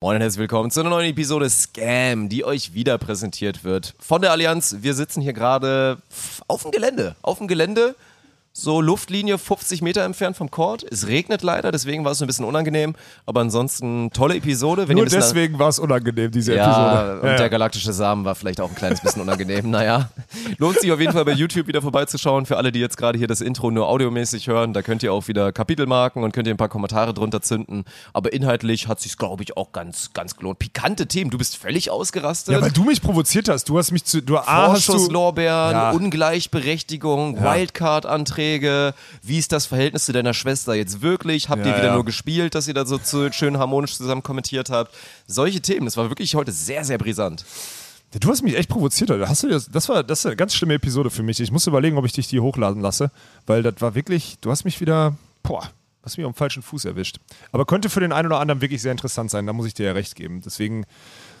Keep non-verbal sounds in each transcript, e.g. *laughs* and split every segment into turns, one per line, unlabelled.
Moin und herzlich willkommen zu einer neuen Episode Scam, die euch wieder präsentiert wird von der Allianz. Wir sitzen hier gerade auf dem Gelände. Auf dem Gelände so Luftlinie 50 Meter entfernt vom Court. Es regnet leider, deswegen war es ein bisschen unangenehm. Aber ansonsten tolle Episode.
Wenn Nur deswegen war es unangenehm, diese
ja,
Episode.
Und ja, der galaktische Samen war vielleicht auch ein kleines bisschen unangenehm. *laughs* naja, lohnt sich auf jeden Fall bei YouTube wieder vorbeizuschauen. Für alle, die jetzt gerade hier das Intro nur audiomäßig hören, da könnt ihr auch wieder Kapitel marken und könnt ihr ein paar Kommentare drunter zünden. Aber inhaltlich hat sich glaube ich, auch ganz, ganz gelohnt. Pikante Themen. Du bist völlig ausgerastet.
Ja, weil du mich provoziert hast. Du hast mich zu. Du,
Vorschusslorbeeren, ja. Ungleichberechtigung, Wildcard-Anträge. Verträge? Wie ist das Verhältnis zu deiner Schwester jetzt wirklich? Habt ja, ihr wieder ja. nur gespielt, dass ihr da so zu, schön harmonisch zusammen kommentiert habt? Solche Themen, das war wirklich heute sehr, sehr brisant.
Du hast mich echt provoziert. Hast du das, das war das war eine ganz schlimme Episode für mich. Ich muss überlegen, ob ich dich die hochladen lasse, weil das war wirklich, du hast mich wieder, boah, hast mich am falschen Fuß erwischt. Aber könnte für den einen oder anderen wirklich sehr interessant sein, da muss ich dir ja recht geben. Deswegen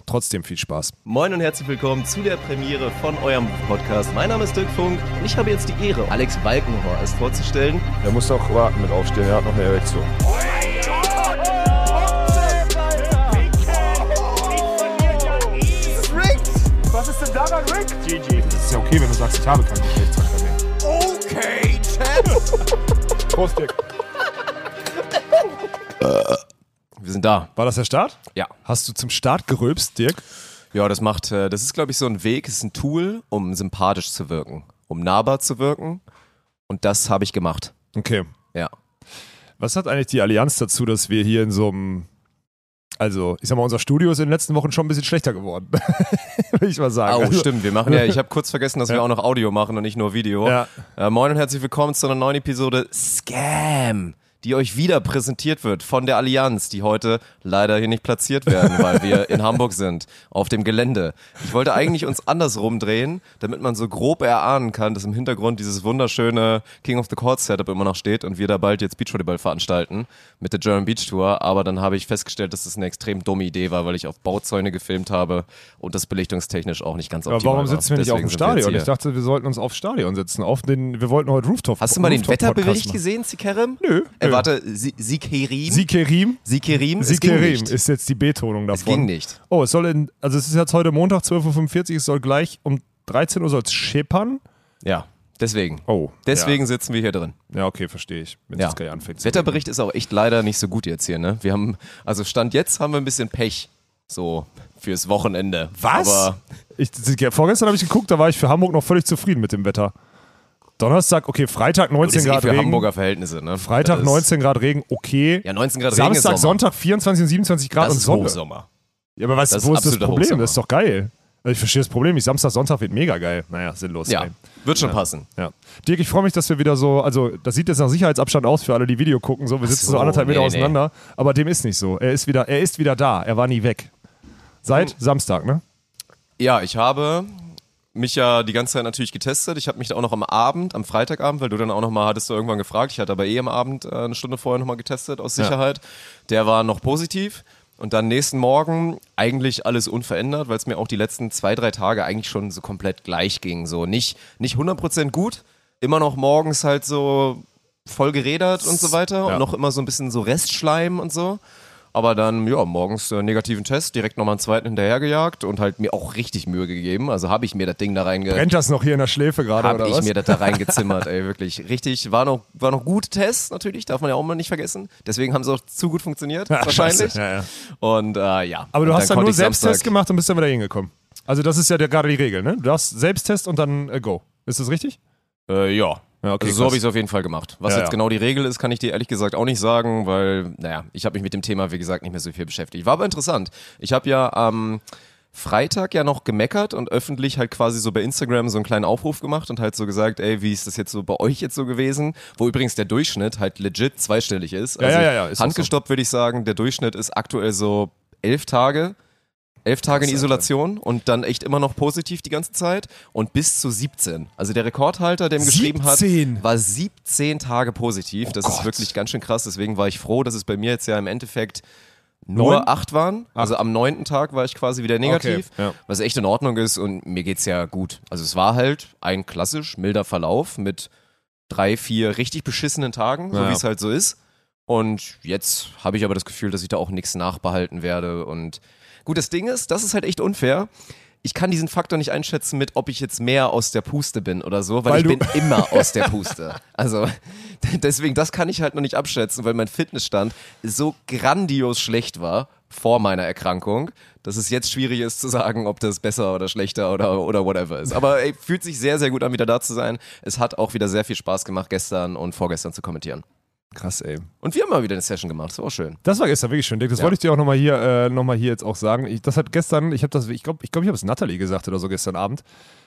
trotzdem viel Spaß.
Moin und herzlich willkommen zu der Premiere von eurem Podcast. Mein Name ist Dirk Funk und ich habe jetzt die Ehre, Alex Balkenhorst vorzustellen.
Er muss doch warten mit aufstehen, er hat noch eine Erektion.
Was ist denn daran Rick? GG. Das ist ja okay, wenn du sagst, ich habe keinen Geschlechtsverkehr mehr.
Okay, Champ.
Prost, Dirk. *laughs*
Wir sind da.
War das der Start?
Ja.
Hast du zum Start gerülpst, Dirk?
Ja, das macht, äh, das ist, glaube ich, so ein Weg, ist ein Tool, um sympathisch zu wirken, um nahbar zu wirken. Und das habe ich gemacht.
Okay.
Ja.
Was hat eigentlich die Allianz dazu, dass wir hier in so einem also, ich sag mal, unser Studio ist in den letzten Wochen schon ein bisschen schlechter geworden. *laughs* Will ich mal sagen.
Oh, also, stimmt. Wir machen ja, ich habe kurz vergessen, dass ja. wir auch noch Audio machen und nicht nur Video. Ja. Äh, moin und herzlich willkommen zu einer neuen Episode Scam die euch wieder präsentiert wird von der Allianz, die heute leider hier nicht platziert werden, weil wir in Hamburg sind, auf dem Gelände. Ich wollte eigentlich uns andersrum drehen, damit man so grob erahnen kann, dass im Hintergrund dieses wunderschöne King of the Court Setup immer noch steht und wir da bald jetzt Beachvolleyball veranstalten mit der German Beach Tour. Aber dann habe ich festgestellt, dass das eine extrem dumme Idee war, weil ich auf Bauzäune gefilmt habe und das belichtungstechnisch auch nicht ganz optimal
Aber warum sitzen wir nicht auf dem Stadion? Ich dachte, wir sollten uns aufs Stadion sitzen. Auf den, wir wollten heute Rooftop
Hast du mal den Wetterbericht gesehen, Sikerem?
Nö.
Äh, warte, Sikerim.
Sikerim?
Sikerim.
Sikerim ist jetzt die Betonung davon.
Es ging nicht.
Oh, es soll in, also es ist jetzt heute Montag, 12.45 Uhr, es soll gleich um 13 Uhr soll es scheppern.
Ja. Deswegen.
Oh.
Deswegen
ja.
sitzen wir hier drin.
Ja, okay, verstehe ich.
Wenn ja. es anfängt. Wetterbericht ist auch echt leider nicht so gut jetzt hier, ne? Wir haben, also Stand jetzt haben wir ein bisschen Pech. So fürs Wochenende.
Was? Aber ich, vorgestern habe ich geguckt, da war ich für Hamburg noch völlig zufrieden mit dem Wetter. Donnerstag, okay, Freitag 19 Grad
für
Regen.
Hamburger Verhältnisse, ne?
Freitag 19 Grad Regen, okay.
Ja, 19 Grad
Samstag,
Regen
Samstag, Sonntag 24 und 27 Grad
das
und Sonne.
Hochsommer.
Ja, aber was, wo ist das Problem? Hochsommer. Das ist doch geil. Also ich verstehe das Problem nicht. Samstag, Sonntag wird mega geil. Naja, sinnlos.
Ja,
ey.
wird schon
ja.
passen.
Ja. Dirk, ich freue mich, dass wir wieder so, also das sieht jetzt nach Sicherheitsabstand aus für alle, die Video gucken. So, wir sitzen so, so anderthalb Meter nee, auseinander, nee. aber dem ist nicht so. Er ist wieder, er ist wieder da. Er war nie weg. Seit mhm. Samstag, ne?
Ja, ich habe mich ja die ganze Zeit natürlich getestet. Ich habe mich auch noch am Abend, am Freitagabend, weil du dann auch noch mal hattest du irgendwann gefragt. Ich hatte aber eh am Abend äh, eine Stunde vorher noch mal getestet aus Sicherheit. Ja. Der war noch positiv. Und dann nächsten Morgen eigentlich alles unverändert, weil es mir auch die letzten zwei, drei Tage eigentlich schon so komplett gleich ging. So nicht, nicht 100% gut, immer noch morgens halt so voll gerädert und so weiter ja. und noch immer so ein bisschen so Restschleim und so. Aber dann, ja, morgens äh, negativen Test, direkt nochmal einen zweiten hinterhergejagt und halt mir auch richtig Mühe gegeben. Also habe ich mir das Ding da reinge...
Brennt das noch hier in der Schläfe gerade oder
was?
Habe
ich mir das da *laughs* reingezimmert, ey, wirklich. Richtig, war noch, war noch gut Tests natürlich, darf man ja auch mal nicht vergessen. Deswegen haben sie auch zu gut funktioniert, ja, wahrscheinlich. Ja, ja. Und äh, ja.
Aber du hast dann, nur Selbsttest gemacht und bist dann wieder hingekommen. Also das ist ja gerade die Regel, ne? Du hast Selbsttest und dann äh, Go. Ist das richtig?
Äh, ja, ja, okay, also so habe ich es auf jeden Fall gemacht. Was ja, jetzt ja. genau die Regel ist, kann ich dir ehrlich gesagt auch nicht sagen, weil, naja, ich habe mich mit dem Thema, wie gesagt, nicht mehr so viel beschäftigt. War aber interessant. Ich habe ja am ähm, Freitag ja noch gemeckert und öffentlich halt quasi so bei Instagram so einen kleinen Aufruf gemacht und halt so gesagt, ey, wie ist das jetzt so bei euch jetzt so gewesen? Wo übrigens der Durchschnitt halt legit zweistellig ist.
Also ja, ja, ja, ist
handgestoppt so. würde ich sagen, der Durchschnitt ist aktuell so elf Tage elf Tage in Isolation und dann echt immer noch positiv die ganze Zeit und bis zu 17. Also der Rekordhalter, der ihm geschrieben hat, war 17 Tage positiv. Das oh ist wirklich ganz schön krass. Deswegen war ich froh, dass es bei mir jetzt ja im Endeffekt nur Neun? acht waren. Also am neunten Tag war ich quasi wieder negativ, okay, ja. was echt in Ordnung ist und mir geht's ja gut. Also es war halt ein klassisch milder Verlauf mit drei, vier richtig beschissenen Tagen, so ja. wie es halt so ist. Und jetzt habe ich aber das Gefühl, dass ich da auch nichts nachbehalten werde. Und gut, das Ding ist, das ist halt echt unfair. Ich kann diesen Faktor nicht einschätzen mit, ob ich jetzt mehr aus der Puste bin oder so, weil,
Weil
ich bin immer aus der Puste. *laughs* Also *laughs* deswegen, das kann ich halt noch nicht abschätzen, weil mein Fitnessstand so grandios schlecht war vor meiner Erkrankung, dass es jetzt schwierig ist zu sagen, ob das besser oder schlechter oder, oder whatever ist. Aber ey, fühlt sich sehr, sehr gut an, wieder da zu sein. Es hat auch wieder sehr viel Spaß gemacht, gestern und vorgestern zu kommentieren.
Krass, ey.
Und wir haben mal wieder eine Session gemacht, das war auch schön.
Das war gestern wirklich schön, Dick. Das
Ja.
wollte ich dir auch nochmal hier, äh, noch mal hier jetzt auch sagen. Ich, das hat gestern, ich habe das, ich glaube, ich, glaub, ich habe es Natalie gesagt oder so gestern Abend.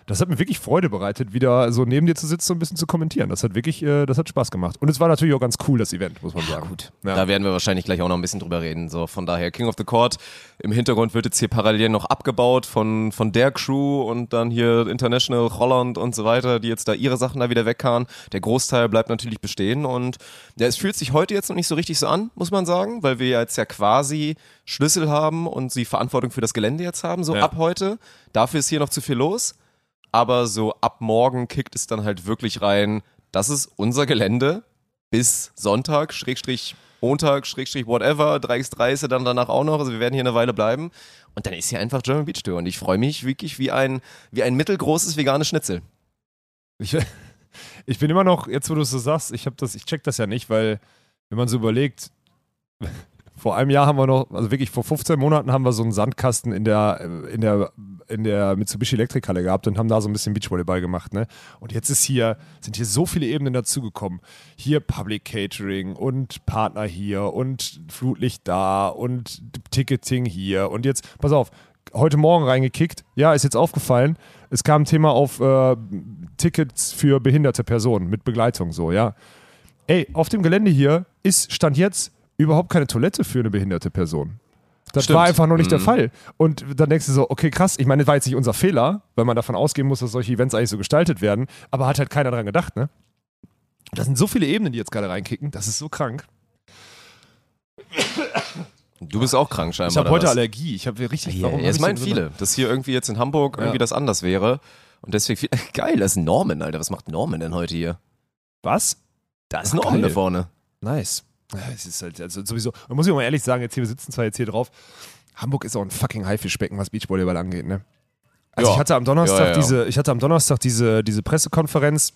Das hat mir wirklich Freude bereitet, wieder so neben dir zu sitzen und ein bisschen zu kommentieren. Das hat wirklich, äh, das hat Spaß gemacht. Und es war natürlich auch ganz cool, das Event, muss man sagen.
Gut,
Ja.
da werden wir wahrscheinlich gleich auch noch ein bisschen drüber reden. So, von daher, King of the Court. Im Hintergrund wird jetzt hier parallel noch abgebaut von, von der Crew und dann hier International Holland und so weiter, die jetzt da ihre Sachen da wieder wegkamen. Der Großteil bleibt natürlich bestehen und ja, es fühlt sich heute jetzt noch nicht so richtig so an, muss man sagen, weil wir jetzt ja quasi Schlüssel haben und sie Verantwortung für das Gelände jetzt haben, so
Ja.
ab heute. Dafür ist hier noch zu viel los. Aber so ab morgen kickt es dann halt wirklich rein, das ist unser Gelände bis Sonntag, Schrägstrich Montag, Schrägstrich whatever, 3x3 ist ja dann danach auch noch, also wir werden hier eine Weile bleiben. Und dann ist hier einfach German Beach Tour und ich freue mich wirklich wie ein, wie ein mittelgroßes veganes Schnitzel.
Ich, ich bin immer noch, jetzt wo du es so sagst, ich, hab das, ich check das ja nicht, weil wenn man so überlegt, vor einem Jahr haben wir noch, also wirklich vor 15 Monaten haben wir so einen Sandkasten in der, in der, in der Mitsubishi Elektrikhalle gehabt und haben da so ein bisschen Beachvolleyball gemacht, ne? Und jetzt ist hier, sind hier so viele Ebenen dazugekommen. Hier Public Catering und Partner hier und Flutlicht da und Ticketing hier und jetzt, pass auf, heute Morgen reingekickt. Ja, ist jetzt aufgefallen. Es kam ein Thema auf äh, Tickets für behinderte Personen mit Begleitung, so, ja. Ey, auf dem Gelände hier ist, stand jetzt überhaupt keine Toilette für eine behinderte Person. Das
Stimmt.
war einfach noch nicht der
Mhm.
Fall. Und dann denkst du so, okay, krass, ich meine, das war jetzt nicht unser Fehler, weil man davon ausgehen muss, dass solche Events eigentlich so gestaltet werden, aber hat halt keiner dran gedacht, ne? Da sind so viele Ebenen, die jetzt gerade reinkicken, das ist so krank.
Du bist auch krank scheinbar.
Ich habe heute
was?
Allergie. Ich habe richtig.
Ja,
warum ich
meinen
so
viele, dass hier irgendwie jetzt in Hamburg irgendwie
Ja.
das anders wäre. Und deswegen, viel, *laughs* geil, das ist Norman, Alter. Was macht Norman denn heute hier?
Was?
Da ist
Ach,
Norman
geil.
da vorne.
Nice. Es ist halt, also sowieso, man muss ich mal ehrlich sagen, jetzt hier, wir sitzen zwar jetzt hier drauf, Hamburg ist auch ein fucking Haifischbecken, was Beachvolleyball angeht, ne? Also
Ja.
ich hatte am Donnerstag
Ja, ja,
diese, ich hatte am Donnerstag diese, diese Pressekonferenz,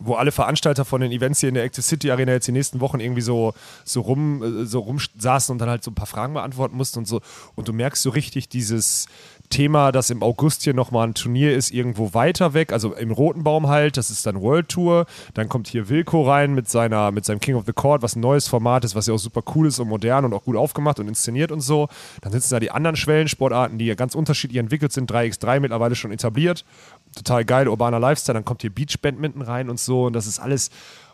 wo alle Veranstalter von den Events hier in der Active City Arena jetzt die nächsten Wochen irgendwie so, so rum, äh, so rumsaßen und dann halt so ein paar Fragen beantworten mussten und so. Und du merkst so richtig dieses Thema, dass im August hier nochmal ein Turnier ist, irgendwo weiter weg, also im Roten Baum halt, das ist dann World Tour. Dann kommt hier Wilco rein mit, seiner, mit seinem King of the Court, was ein neues Format ist, was ja auch super cool ist und modern und auch gut aufgemacht und inszeniert und so. Dann sitzen da die anderen Schwellensportarten, die ja ganz unterschiedlich entwickelt sind, 3x3 mittlerweile schon etabliert. Total geil, urbaner Lifestyle. Dann kommt hier Beach Badminton rein und so und das ist alles.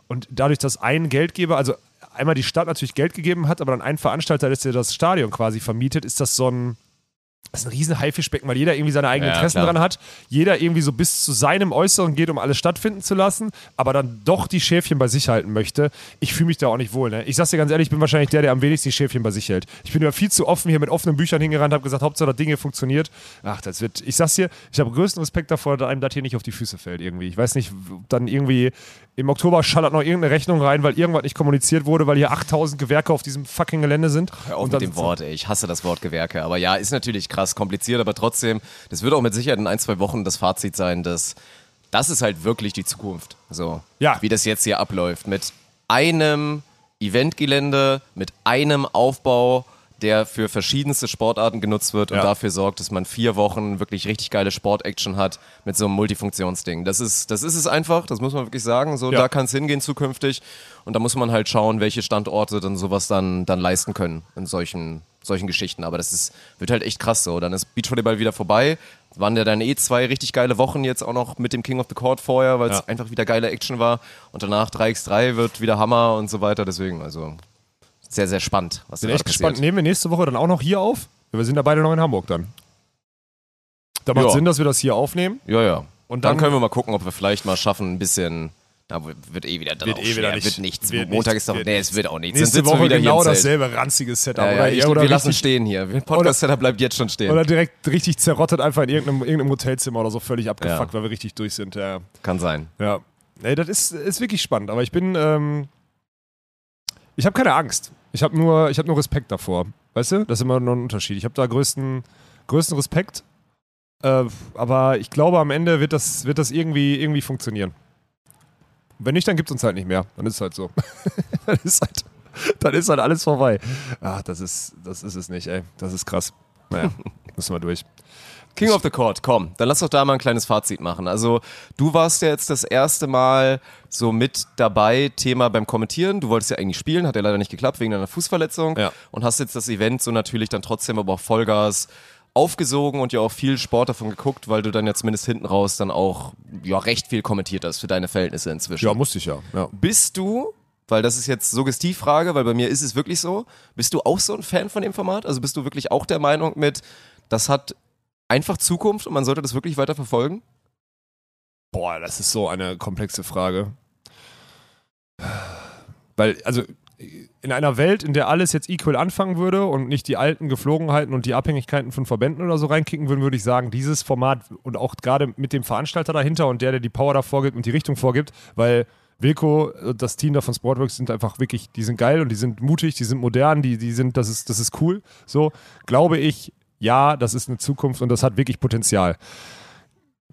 Und dadurch, dass ein Geldgeber, also einmal die Stadt natürlich Geld gegeben hat, aber dann ein Veranstalter, der das Stadion quasi vermietet, ist das so ein, das ist ein riesen Haifischbecken, weil jeder irgendwie seine eigenen
Ja,
Interessen
klar.
dran hat. Jeder irgendwie so bis zu seinem Äußeren geht, um alles stattfinden zu lassen, aber dann doch die Schäfchen bei sich halten möchte. Ich fühle mich da auch nicht wohl. Ne? Ich sag's dir ganz ehrlich, ich bin wahrscheinlich der, der am wenigsten die Schäfchen bei sich hält. Ich bin ja viel zu offen hier mit offenen Büchern hingerannt, habe gesagt, Hauptsache das Ding hier funktioniert. Ach, das wird, ich sag's dir, ich habe größten Respekt davor, dass einem das hier nicht auf die Füße fällt irgendwie. Ich weiß nicht, ob dann irgendwie im Oktober schallert noch irgendeine Rechnung rein, weil irgendwas nicht kommuniziert wurde, weil hier 8000 Gewerke auf diesem fucking Gelände sind.
Hör auf
Und
mit dem Wort, ey. Ich hasse das Wort Gewerke. Aber ja, ist natürlich krass kompliziert, aber trotzdem, das wird auch mit Sicherheit in ein, zwei Wochen das Fazit sein, dass das ist halt wirklich die Zukunft. So,
Ja.
wie das jetzt hier abläuft. Mit einem Eventgelände, mit einem Aufbau, der für verschiedenste Sportarten genutzt wird und
Ja.
dafür sorgt, dass man vier Wochen wirklich richtig geile Sport-Action hat mit so einem Multifunktionsding. Das ist, das ist es einfach, das muss man wirklich sagen. So,
Ja.
da kann es hingehen zukünftig. Und da muss man halt schauen, welche Standorte dann sowas dann, dann leisten können in solchen, solchen Geschichten. Aber das ist, wird halt echt krass so. Dann ist Beachvolleyball wieder vorbei. Waren ja dann eh zwei richtig geile Wochen jetzt auch noch mit dem King of the Court vorher, weil es
Ja.
einfach wieder geile Action war. Und danach 3x3 wird wieder Hammer und so weiter. Deswegen, also sehr, sehr spannend, was
Bin echt gespannt. Nehmen wir nächste Woche dann auch noch hier auf? Ja, wir sind da beide noch in Hamburg dann. Da macht
Ja.
Sinn, dass wir das hier aufnehmen.
Ja, ja.
Und
dann,
dann-
können wir mal gucken, ob wir vielleicht mal schaffen, ein bisschen. Na, wird eh wieder, dann
Wird eh wieder nicht.
Wird nichts.
Wird
Montag ist doch.
Wird
nee, es wird auch nichts.
Nächste
dann
Woche
wir wieder
genau dasselbe ranzige Setup.
Ja, ja,
oder
ich,
oder
wir lassen stehen hier. Podcast-Setup bleibt jetzt schon stehen.
Oder direkt richtig zerrottet einfach in irgendeinem, irgendeinem Hotelzimmer oder so völlig abgefuckt, weil wir richtig durch sind. Ja.
Kann sein.
Ja. Nee, das ist, ist wirklich spannend. Aber ich bin, ähm, Ich habe keine Angst. Ich habe nur, ich hab nur Respekt davor. Weißt du? Das ist immer noch ein Unterschied. Ich habe da größten, größten Respekt. Äh, aber ich glaube, am Ende wird das, wird das irgendwie, irgendwie funktionieren. Wenn nicht, dann gibt es uns halt nicht mehr. Dann ist es halt so. *laughs* dann, ist halt, dann ist halt alles vorbei. Ach, das ist, das ist es nicht, ey. Das ist krass. Naja, *laughs* müssen wir durch.
King of the Court, komm, dann lass doch da mal ein kleines Fazit machen. Also, du warst ja jetzt das erste Mal so mit dabei, Thema beim Kommentieren. Du wolltest ja eigentlich spielen, hat ja leider nicht geklappt wegen deiner Fußverletzung.
Ja.
Und hast jetzt das Event so natürlich dann trotzdem aber auch Vollgas aufgesogen und ja auch viel Sport davon geguckt, weil du dann ja zumindest hinten raus dann auch ja recht viel kommentiert hast für deine Verhältnisse inzwischen.
Ja, musste ich ja. ja.
Bist du, weil das ist jetzt Suggestivfrage, weil bei mir ist es wirklich so, bist du auch so ein Fan von dem Format? Also bist du wirklich auch der Meinung mit, das hat einfach Zukunft und man sollte das wirklich weiter verfolgen?
Boah, das ist so eine komplexe Frage. Weil, also in einer Welt, in der alles jetzt equal anfangen würde und nicht die alten Geflogenheiten und die Abhängigkeiten von Verbänden oder so reinkicken würden, würde ich sagen, dieses Format und auch gerade mit dem Veranstalter dahinter und der, der die Power da vorgibt und die Richtung vorgibt, weil Wilco und das Team da von Sportworks sind einfach wirklich, die sind geil und die sind mutig, die sind modern, die, die sind, das ist, das ist cool. So, glaube ich, ja, das ist eine Zukunft und das hat wirklich Potenzial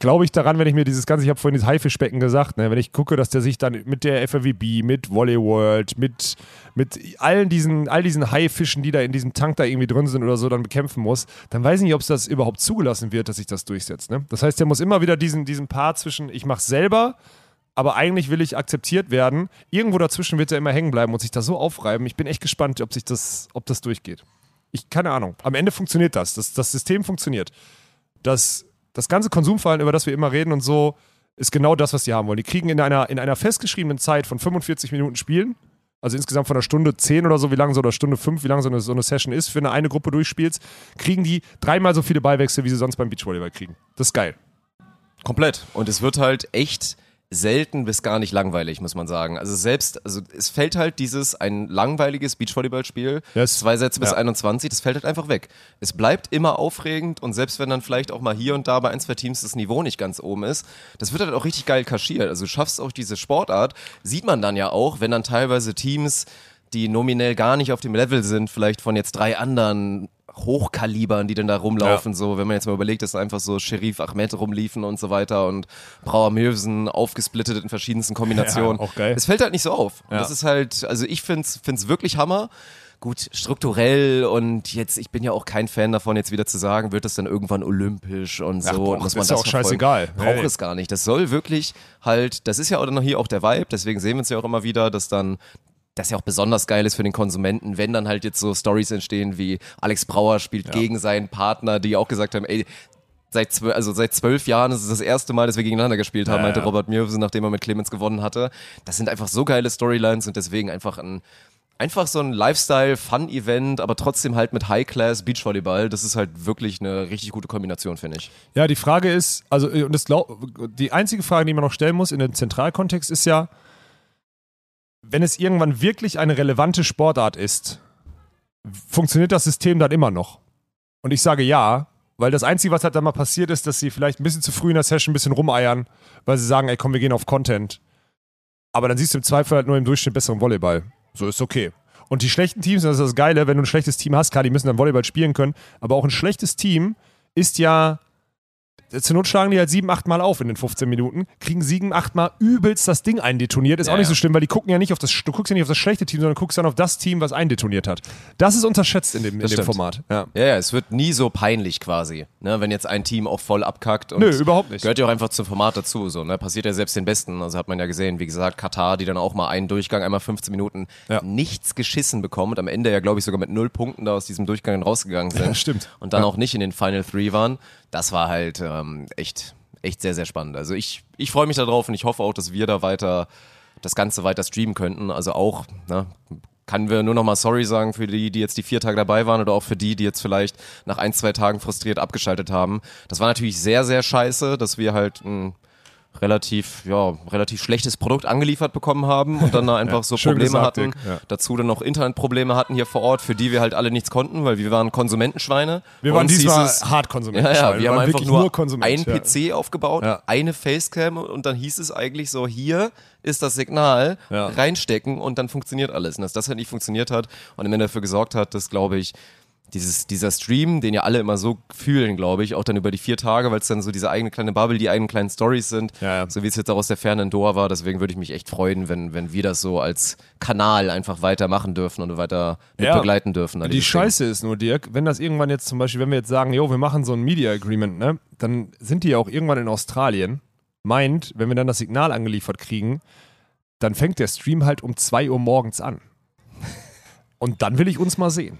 glaube ich daran, wenn ich mir dieses ganze, ich habe vorhin das Haifischbecken gesagt, ne, wenn ich gucke, dass der sich dann mit der FAWB, mit Volley World, mit, mit allen diesen, all diesen Haifischen, die da in diesem Tank da irgendwie drin sind oder so, dann bekämpfen muss, dann weiß ich nicht, ob es das überhaupt zugelassen wird, dass sich das durchsetzt. Ne? Das heißt, der muss immer wieder diesen, diesen Part zwischen, ich mache selber, aber eigentlich will ich akzeptiert werden. Irgendwo dazwischen wird er immer hängen bleiben und sich da so aufreiben. Ich bin echt gespannt, ob sich das, ob das durchgeht. Ich, keine Ahnung. Am Ende funktioniert das. Das, das System funktioniert. Das das ganze Konsumverhalten, über das wir immer reden und so, ist genau das, was die haben wollen. Die kriegen in einer, in einer festgeschriebenen Zeit von 45 Minuten Spielen, also insgesamt von einer Stunde 10 oder so, wie lange so, oder Stunde 5, wie lange so eine, so eine Session ist, für eine, eine Gruppe durchspielst, kriegen die dreimal so viele Ballwechsel, wie sie sonst beim Beachvolleyball kriegen. Das ist geil.
Komplett. Und es wird halt echt selten bis gar nicht langweilig, muss man sagen. Also selbst, also es fällt halt dieses, ein langweiliges Beachvolleyballspiel,
Yes.
zwei Sätze bis
Ja.
21, das fällt halt einfach weg. Es bleibt immer aufregend und selbst wenn dann vielleicht auch mal hier und da bei ein, zwei Teams das Niveau nicht ganz oben ist, das wird halt auch richtig geil kaschiert. Also du schaffst auch diese Sportart, sieht man dann ja auch, wenn dann teilweise Teams, die nominell gar nicht auf dem Level sind, vielleicht von jetzt drei anderen Hochkalibern, die dann da rumlaufen, so, wenn man jetzt mal überlegt, dass einfach so Sheriff Ahmed rumliefen und so weiter und Brauer Möwsen aufgesplittet in verschiedensten Kombinationen.
Ja, auch geil.
Es fällt halt nicht so auf.
Ja.
Das ist halt, also ich find's, find's wirklich Hammer. Gut, strukturell und jetzt, ich bin ja auch kein Fan davon, jetzt wieder zu sagen, wird das dann irgendwann olympisch und so.
Ach, boah,
und muss
ist
man
ja
das
auch
verfolgen.
scheißegal.
Braucht
Nee.
es gar nicht. Das soll wirklich halt, das ist ja auch dann hier auch der Vibe, deswegen sehen wir uns ja auch immer wieder, dass dann das ja auch besonders geil ist für den Konsumenten, wenn dann halt jetzt so Stories entstehen wie Alex Brauer spielt gegen seinen Partner, die auch gesagt haben, ey, seit zwölf, also seit zwölf Jahren ist es das erste Mal, dass wir gegeneinander gespielt haben,
Ja,
meinte
ja.
Robert Mürvsen, nachdem er mit Clemens gewonnen hatte. Das sind einfach so geile Storylines und deswegen einfach ein Einfach so ein Lifestyle-Fun-Event, aber trotzdem halt mit High-Class-Beachvolleyball. Das ist halt wirklich eine richtig gute Kombination, finde ich.
Ja, die Frage ist, also und das glaub, die einzige Frage, die man noch stellen muss in dem Zentralkontext ist ja, wenn es irgendwann wirklich eine relevante Sportart ist, funktioniert das System dann immer noch? Und ich sage ja, weil das Einzige, was halt dann mal passiert ist, dass sie vielleicht ein bisschen zu früh in der Session ein bisschen rumeiern, weil sie sagen, ey komm, wir gehen auf Content. Aber dann siehst du im Zweifel halt nur im Durchschnitt besseren Volleyball. So ist okay. Und die schlechten Teams, das ist das Geile, wenn du ein schlechtes Team hast, klar, die müssen dann Volleyball spielen können, aber auch ein schlechtes Team ist ja zur Not schlagen die halt sieben, acht Mal auf in den 15 Minuten, kriegen sieben, acht Mal übelst das Ding eindetoniert. Ist
Ja,
auch nicht so schlimm, weil die gucken ja nicht auf das, du guckst ja nicht auf das schlechte Team, sondern guckst dann auf das Team, was eindetoniert hat. Das ist unterschätzt in dem, in dem. Format. Ja.
Ja, ja, es wird nie so peinlich quasi, ne, wenn jetzt ein Team auch voll abkackt. Und
Nö, überhaupt nicht.
Gehört ja auch einfach zum Format dazu, so, ne, passiert ja selbst den Besten. Also hat man ja gesehen, wie gesagt, Katar, die dann auch mal einen Durchgang, einmal 15 Minuten
Ja.
nichts geschissen bekommen und am Ende ja, glaube ich, sogar mit null Punkten da aus diesem Durchgang rausgegangen sind.
Ja, stimmt.
Und dann auch nicht in den Final Three waren. Das war halt ähm, echt, echt sehr, sehr spannend. Also ich, ich freue mich darauf und ich hoffe auch, dass wir da weiter das Ganze weiter streamen könnten. Also auch, ne, kann wir nur noch mal sorry sagen für die, die jetzt die vier Tage dabei waren oder auch für die, die jetzt vielleicht nach ein, zwei Tagen frustriert abgeschaltet haben. Das war natürlich sehr, sehr scheiße, dass wir halt ein relativ, ja, relativ schlechtes Produkt angeliefert bekommen haben und dann da *laughs* einfach so
schön
Probleme
gesagt,
hatten.
Ja.
Dazu dann noch Internetprobleme hatten hier vor Ort, für die wir halt alle nichts konnten, weil wir waren Konsumentenschweine.
Wir waren diesmal
es-
hart Konsumenten.
ja, ja, wir haben einfach nur,
Konsument.
einen
ja.
PC aufgebaut,
Ja.
eine Facecam und dann hieß es eigentlich so, hier ist das Signal,
Ja.
reinstecken und dann funktioniert alles. Und dass das halt nicht funktioniert hat und am Ende dafür gesorgt hat, dass, glaube ich, dieses, dieser Stream, den ja alle immer so fühlen, glaube ich, auch dann über die vier Tage, weil es dann so diese eigene kleine Bubble, die eigenen kleinen Stories sind,
Ja, ja.
so wie es jetzt auch aus der Ferne in Doha war. Deswegen würde ich mich echt freuen, wenn, wenn wir das so als Kanal einfach weitermachen dürfen und weiter mit
Ja.
begleiten dürfen.
Die
dieses Ding.
Scheiße ist nur, Dirk, wenn das irgendwann jetzt zum Beispiel, wenn wir jetzt sagen, jo, wir machen so ein Media Agreement, ne, dann sind die ja auch irgendwann in Australien. Meint, wenn wir dann das Signal angeliefert kriegen, dann fängt der Stream halt um 2 Uhr morgens an. Und dann will ich uns mal sehen.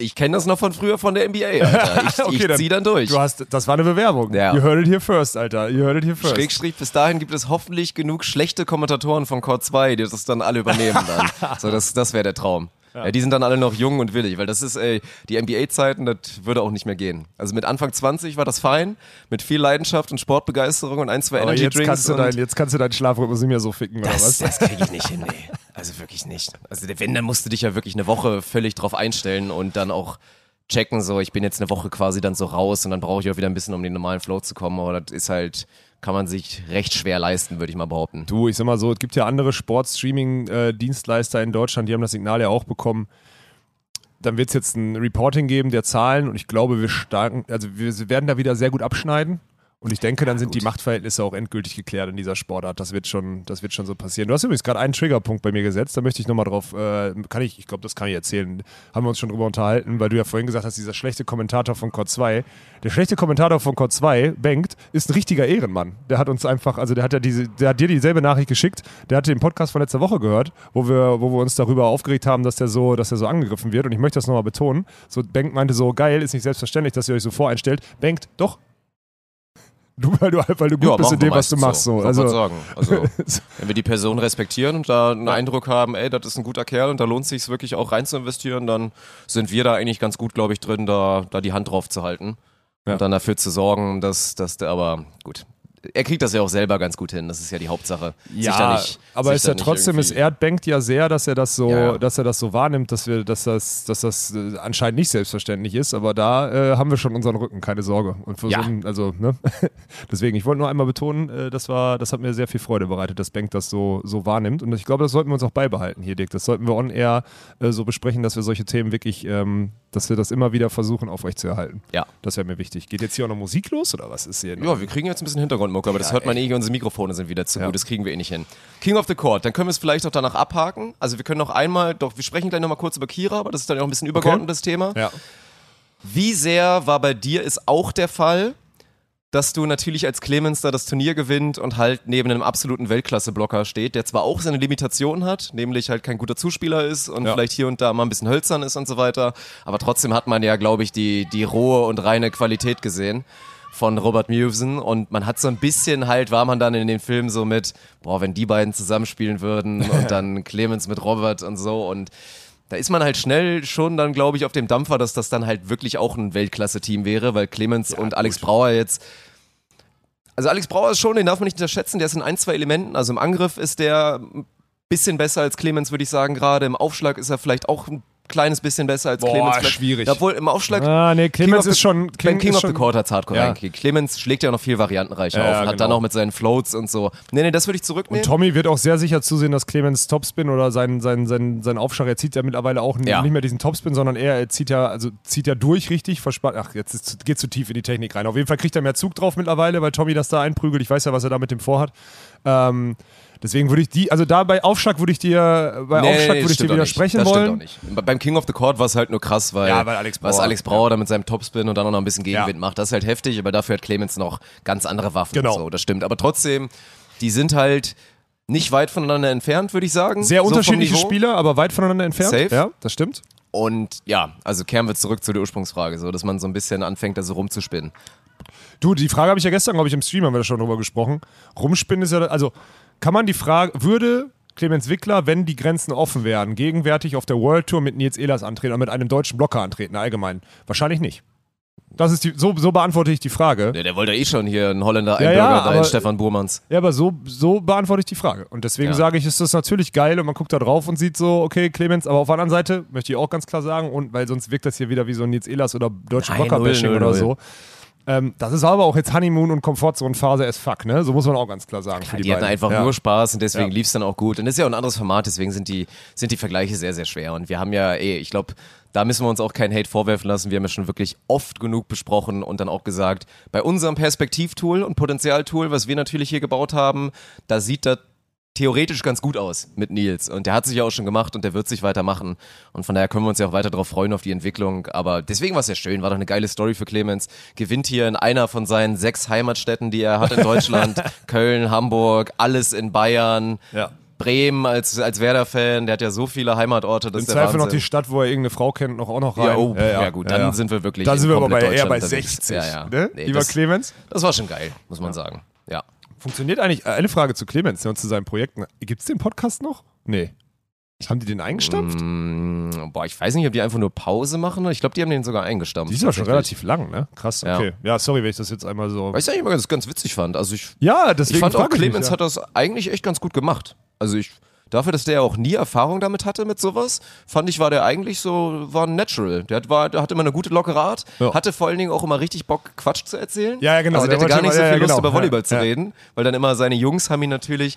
Ich kenne das noch von früher von der NBA, Alter. *laughs* Ich,
Okay,
ich
dann-
zieh dann durch.
Du hast, das war eine Bewerbung.
Ja.
You heard it here first, Alter. You heard it here first.
Schrägstrich, bis dahin gibt es hoffentlich genug schlechte Kommentatoren von Core 2, die das dann alle übernehmen dann. *laughs* so, das, das wäre der Traum. Ja. die sind dann alle noch jung und willig, weil das ist, ey, die NBA-Zeiten, das würde auch nicht mehr gehen. Also mit Anfang 20 war das fein, mit viel Leidenschaft und Sportbegeisterung und ein, zwei
Aber
Energy
jetzt
Drinks.
kannst, du
und
dein, jetzt kannst du deinen Schlafrhythmus nicht mehr so ficken, oder
das,
was?
das kriege ich nicht hin, nee. Also wirklich nicht. Also wenn, dann musst du dich ja wirklich eine Woche völlig drauf einstellen und dann auch checken, so ich bin jetzt eine Woche quasi dann so raus und dann brauche ich auch wieder ein bisschen, um den normalen Flow zu kommen. Aber das ist halt, kann man sich recht schwer leisten, würde ich mal behaupten.
Du, ich sag mal so, es gibt ja andere Sport-Streaming-Dienstleister in Deutschland, die haben das Signal ja auch bekommen. Dann wird es jetzt ein Reporting geben der Zahlen und ich glaube, wir starten, also wir werden da wieder sehr gut abschneiden. Und ich denke, dann sind die Machtverhältnisse auch endgültig geklärt in dieser Sportart. Das wird schon, das wird schon so passieren. Du hast übrigens gerade einen Triggerpunkt bei mir gesetzt, da möchte ich nochmal drauf, äh, kann ich, ich glaube, das kann ich erzählen, haben wir uns schon drüber unterhalten, weil du ja vorhin gesagt hast, dieser schlechte Kommentator von Core 2. Der schlechte Kommentator von Core 2, Bengt, ist ein richtiger Ehrenmann. Der hat uns einfach, also der hat ja diese, der hat dir dieselbe Nachricht geschickt, der hatte den Podcast von letzter Woche gehört, wo wir, wo wir uns darüber aufgeregt haben, dass der so, dass der so angegriffen wird. Und ich möchte das nochmal betonen. So, Bengt meinte so, geil, ist nicht selbstverständlich, dass ihr euch so voreinstellt. Bengt, doch. Du, weil du, weil du gut bist
machen
in dem, was du machst. So.
Wollte
Also,
sagen. Also, *laughs* wenn wir die Person respektieren und da einen Eindruck haben, ey, das ist ein guter Kerl und da lohnt sich wirklich auch rein zu investieren, dann sind wir da eigentlich ganz gut, glaube ich, drin, da, da die Hand drauf zu halten
Ja.
und dann dafür zu sorgen, dass, dass der, aber gut. Er kriegt das ja auch selber ganz gut hin, das ist ja die Hauptsache.
Ja,
nicht-
aber ist ja trotzdem, es
irgendwie-
ehrt Bengt ja sehr, dass er das so,
Ja, ja.
dass er das so wahrnimmt, dass wir, dass das, dass das äh, anscheinend nicht selbstverständlich ist, aber da äh, haben wir schon unseren Rücken, keine Sorge. Und
Ja.
so also, ne? *laughs* Deswegen, ich wollte nur einmal betonen, äh, das war, das hat mir sehr viel Freude bereitet, dass Bengt das so, so wahrnimmt. Und ich glaube, das sollten wir uns auch beibehalten hier, Dick. Das sollten wir on air äh, so besprechen, dass wir solche Themen wirklich, ähm, dass wir das immer wieder versuchen, aufrechtzuerhalten.
Ja.
Das wäre mir wichtig. Geht jetzt hier auch noch Musik los oder was ist hier?
Ja, wir kriegen jetzt ein bisschen Hintergrundmucke, aber das
Ja,
hört man eh, unsere Mikrofone sind wieder zu
Ja.
gut, das kriegen wir eh nicht hin. King of the Court, dann können wir es vielleicht auch danach abhaken. Also wir können noch einmal, doch, wir sprechen gleich nochmal kurz über Kira, aber das ist dann auch ein bisschen übergeordnetes Thema.
ja.
Wie sehr war bei dir ist auch der Fall, dass du natürlich als Clemens da das Turnier gewinnt und halt neben einem absoluten Weltklasse-Blocker steht, der zwar auch seine Limitationen hat, nämlich halt kein guter Zuspieler ist und
Ja.
vielleicht hier und da mal ein bisschen hölzern ist und so weiter, aber trotzdem hat man ja, glaube ich, die, die rohe und reine Qualität gesehen von Robert Mewson und man hat so ein bisschen halt, war man dann in dem Film so mit, boah, wenn die beiden zusammenspielen würden *laughs* und dann Clemens mit Robert und so und da ist man halt schnell schon dann, glaube ich, auf dem Dampfer, dass das dann halt wirklich auch ein Weltklasse-Team wäre, weil Clemens und Alex Brauer jetzt. Also Alex Brauer ist schon, den darf man nicht unterschätzen, der ist in ein, zwei Elementen. Also im Angriff ist der ein bisschen besser als Clemens, würde ich sagen, gerade. Im Aufschlag ist er vielleicht auch ein kleines bisschen besser als
Boah,
Clemens. Vielleicht-
schwierig.
Obwohl im Aufschlag.
Ah, nee, Clemens ist schon.
King, King
ist
of
schon,
the Court hat Hardcore
Ja.
Clemens schlägt ja noch viel variantenreicher
Ja,
auf
ja,
und hat dann
genau.
auch mit seinen Floats und so. Nee, nee, das würde ich zurücknehmen.
Und Tommy wird auch sehr sicher zusehen, dass Clemens Topspin oder sein, sein, sein, sein Aufschlag, er zieht ja mittlerweile auch
Ja.
nicht mehr diesen Topspin, sondern er, er zieht ja, also zieht ja durch richtig, verspannt. Ach, jetzt ist, geht zu tief in die Technik rein. Auf jeden Fall kriegt er mehr Zug drauf mittlerweile, weil Tommy das da einprügelt. Ich weiß ja, was er da mit dem vorhat. Ähm, deswegen würde ich die, also da bei Aufschlag würde ich dir, bei
Nee,
Aufschlag würde ich dir widersprechen
das
wollen.
Stimmt auch nicht. Beim King of the Court war es halt nur krass, weil,
Ja, weil Alex
was
Brauer-
Alex Brauer da mit seinem Topspin und dann auch noch ein bisschen Gegenwind
Ja.
macht. Das ist halt heftig, aber dafür hat Clemens noch ganz andere Waffen.
Genau.
Und so, das stimmt. Aber trotzdem, die sind halt nicht weit voneinander entfernt, würde ich sagen.
Sehr
so
unterschiedliche. Spieler, aber weit voneinander entfernt.
Safe.
Ja, das stimmt.
Und ja, also kehren wir zurück zu der Ursprungsfrage, so dass man so ein bisschen anfängt, da so rumzuspinnen.
Du, die Frage habe ich ja gestern, glaube ich, im Stream haben wir da schon drüber gesprochen. Rumspinnen ist ja, also kann man die Frage, würde Clemens Wickler, wenn die Grenzen offen wären, gegenwärtig auf der World Tour mit Nils Ehlers antreten oder mit einem deutschen Blocker antreten, allgemein? Wahrscheinlich nicht. Das ist die, so, so beantworte ich die Frage.
Der, der wollte eh schon hier einen Holländer
Ja, ja, aber-
Stefan Burmans.
Ja, aber so, so beantworte ich die Frage. Und deswegen
Ja.
sage ich, ist das natürlich geil und man guckt da drauf und sieht so, okay, Clemens, aber auf der anderen Seite möchte ich auch ganz klar sagen, und weil sonst wirkt das hier wieder wie so ein Nils Ehlers oder deutsche
null,
oder so. Ähm, das ist aber auch jetzt Honeymoon und Komfortzone-Phase as fuck, ne? So muss man auch ganz klar sagen. für
Die,
die
hatten einfach
ja.
nur Spaß und deswegen
Ja.
lief es dann auch gut. Und das ist ja auch ein anderes Format, deswegen sind die, sind die Vergleiche sehr, sehr schwer. Und wir haben ja, eh, ich glaube, da müssen wir uns auch keinen Hate vorwerfen lassen. Wir haben ja schon wirklich oft genug besprochen und dann auch gesagt, bei unserem Perspektivtool und Potenzialtool, was wir natürlich hier gebaut haben, da sieht das theoretisch ganz gut aus mit Nils. Und der hat sich ja auch schon gemacht und der wird sich weitermachen. Und von daher können wir uns ja auch weiter darauf freuen, auf die Entwicklung. Aber deswegen war es ja schön, war doch eine geile Story für Clemens. Gewinnt hier in einer von seinen sechs Heimatstädten, die er hat in Deutschland. *laughs* Köln, Hamburg, alles in Bayern.
Ja.
Bremen als, als Werder-Fan, der hat ja so viele Heimatorte, das
Im Zweifel noch
Wahnsinn.
die Stadt, wo er irgendeine Frau kennt, noch auch noch rein.
ja, oh, ja, gut, dann
ja.
sind wir wirklich
Dann
in
sind wir aber bei, eher bei
Deutschland unterwegs.
60.
Ja, ja.
Ne?
Nee,
Lieber
das,
Clemens?
das war schon geil, muss man sagen. Ja.
Funktioniert eigentlich, äh, eine Frage zu Clemens und zu seinen Projekten. Gibt es den Podcast noch? Nee. Haben die den eingestampft?
Mm, boah, ich weiß nicht, ob die einfach nur Pause machen. Ich glaube, die haben den sogar eingestampft.
Die ist ja schon relativ lang, ne? Krass,
Ja.
okay. Ja, sorry, wenn ich das jetzt einmal so.
Weißt du eigentlich, was ich ganz witzig fand? Also ich,
Ja, deswegen
ich fand auch,
ich mich,
Clemens
ja.
hat das eigentlich echt ganz gut gemacht. Also ich, dafür, dass der ja auch nie Erfahrung damit hatte, mit sowas, fand ich, war der eigentlich so, war ein Natural. Der, hat, war, der hatte immer eine gute lockere Art,
Ja.
hatte vor allen Dingen auch immer richtig Bock, Quatsch zu erzählen.
Ja, ja, genau.
Also der,
Der
hatte gar nicht so viel
ja,
Lust,
genau.
über Volleyball zu reden, weil dann immer seine Jungs haben ihn natürlich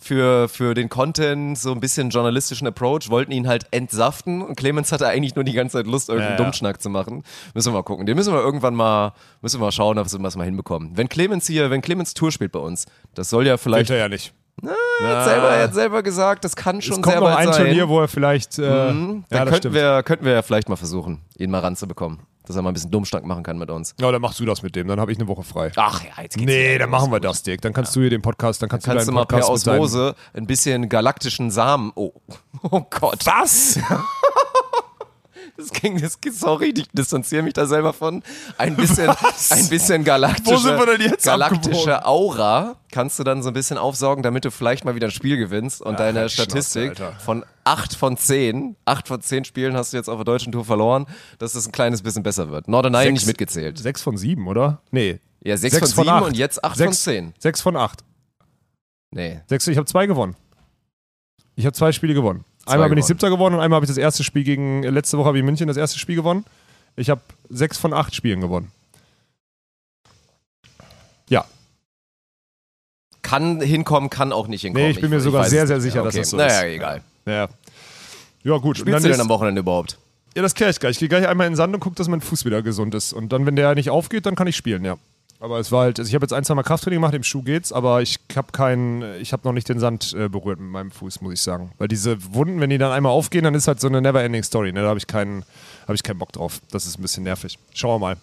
für, für den Content, so ein bisschen journalistischen Approach, wollten ihn halt entsaften und Clemens hatte eigentlich nur die ganze Zeit Lust, irgendeinen
Ja, ja.
Dummschnack zu machen. Müssen wir mal gucken. Den müssen wir irgendwann mal, müssen wir mal schauen, ob wir es mal hinbekommen. Wenn Clemens hier, wenn Clemens Tour spielt bei uns, das soll ja vielleicht,
Geht er ja nicht.
Er hat selber, er hat selber gesagt, das kann
Es
schon
kommt
sehr
noch ein
sein.
Turnier, wo er vielleicht. Äh,
Mhm.
ja,
da könnten
stimmt.
wir, könnten wir ja vielleicht mal versuchen, ihn mal ranzubekommen. Dass er mal ein bisschen Dummschnack machen kann mit uns.
Ja, dann machst du das mit dem, dann habe ich eine Woche frei.
Ach ja, jetzt geht's
Nee, dann machen wir das, Dirk. Dann kannst du hier den Podcast, dann kannst,
Kannst du
du
mal
deinen
per
Podcast deinem-
Osmose ein bisschen galaktischen Samen. Oh, *laughs* oh Gott.
Was? *laughs*
Das ging, das, sorry, ich distanziere mich da selber von. Ein bisschen, ein bisschen galaktische, galaktische Aura kannst du dann so ein bisschen aufsaugen, damit du vielleicht mal wieder ein Spiel gewinnst und deine
halt
Statistik
Schnauze,
von 8 von 10, 8 von 10 Spielen hast du jetzt auf der deutschen Tour verloren, dass es ein kleines bisschen besser wird. Norderney nicht mitgezählt.
Sechs von sieben, oder? Nee.
Ja, 6 von 7
acht.
und jetzt 8
Sechs,
von 10.
Sechs von acht.
Nee.
Sechs, ich habe zwei gewonnen. Ich habe zwei Spiele gewonnen. Einmal bin ich siebter geworden und einmal habe ich das erste Spiel gegen, letzte Woche habe ich in München das erste Spiel gewonnen. Ich habe sechs von acht Spielen gewonnen. Ja,
Kann hinkommen, kann auch nicht hinkommen.
Nee, ich bin mir sogar
weiß
sehr, sehr sicher,
Ja,
dass
okay.
das so
naja,
ist.
egal.
ja. Ja, gut.
Spielst du denn am Wochenende überhaupt?
ja, das kläre ich gleich. Ich gehe gleich einmal in den Sand und gucke, dass mein Fuß wieder gesund ist. Und dann, wenn der nicht aufgeht, dann kann ich spielen, ja. Aber es war halt, also ich habe jetzt ein, zwei Mal Krafttraining gemacht, im Schuh geht's, aber ich habe keinen, ich habe noch nicht den Sand äh, berührt mit meinem Fuß, muss ich sagen. Weil diese Wunden, wenn die dann einmal aufgehen, dann ist halt so eine never-ending Story. Ne? Da habe ich keinen, habe ich keinen Bock drauf. Das ist ein bisschen nervig. Schauen wir mal.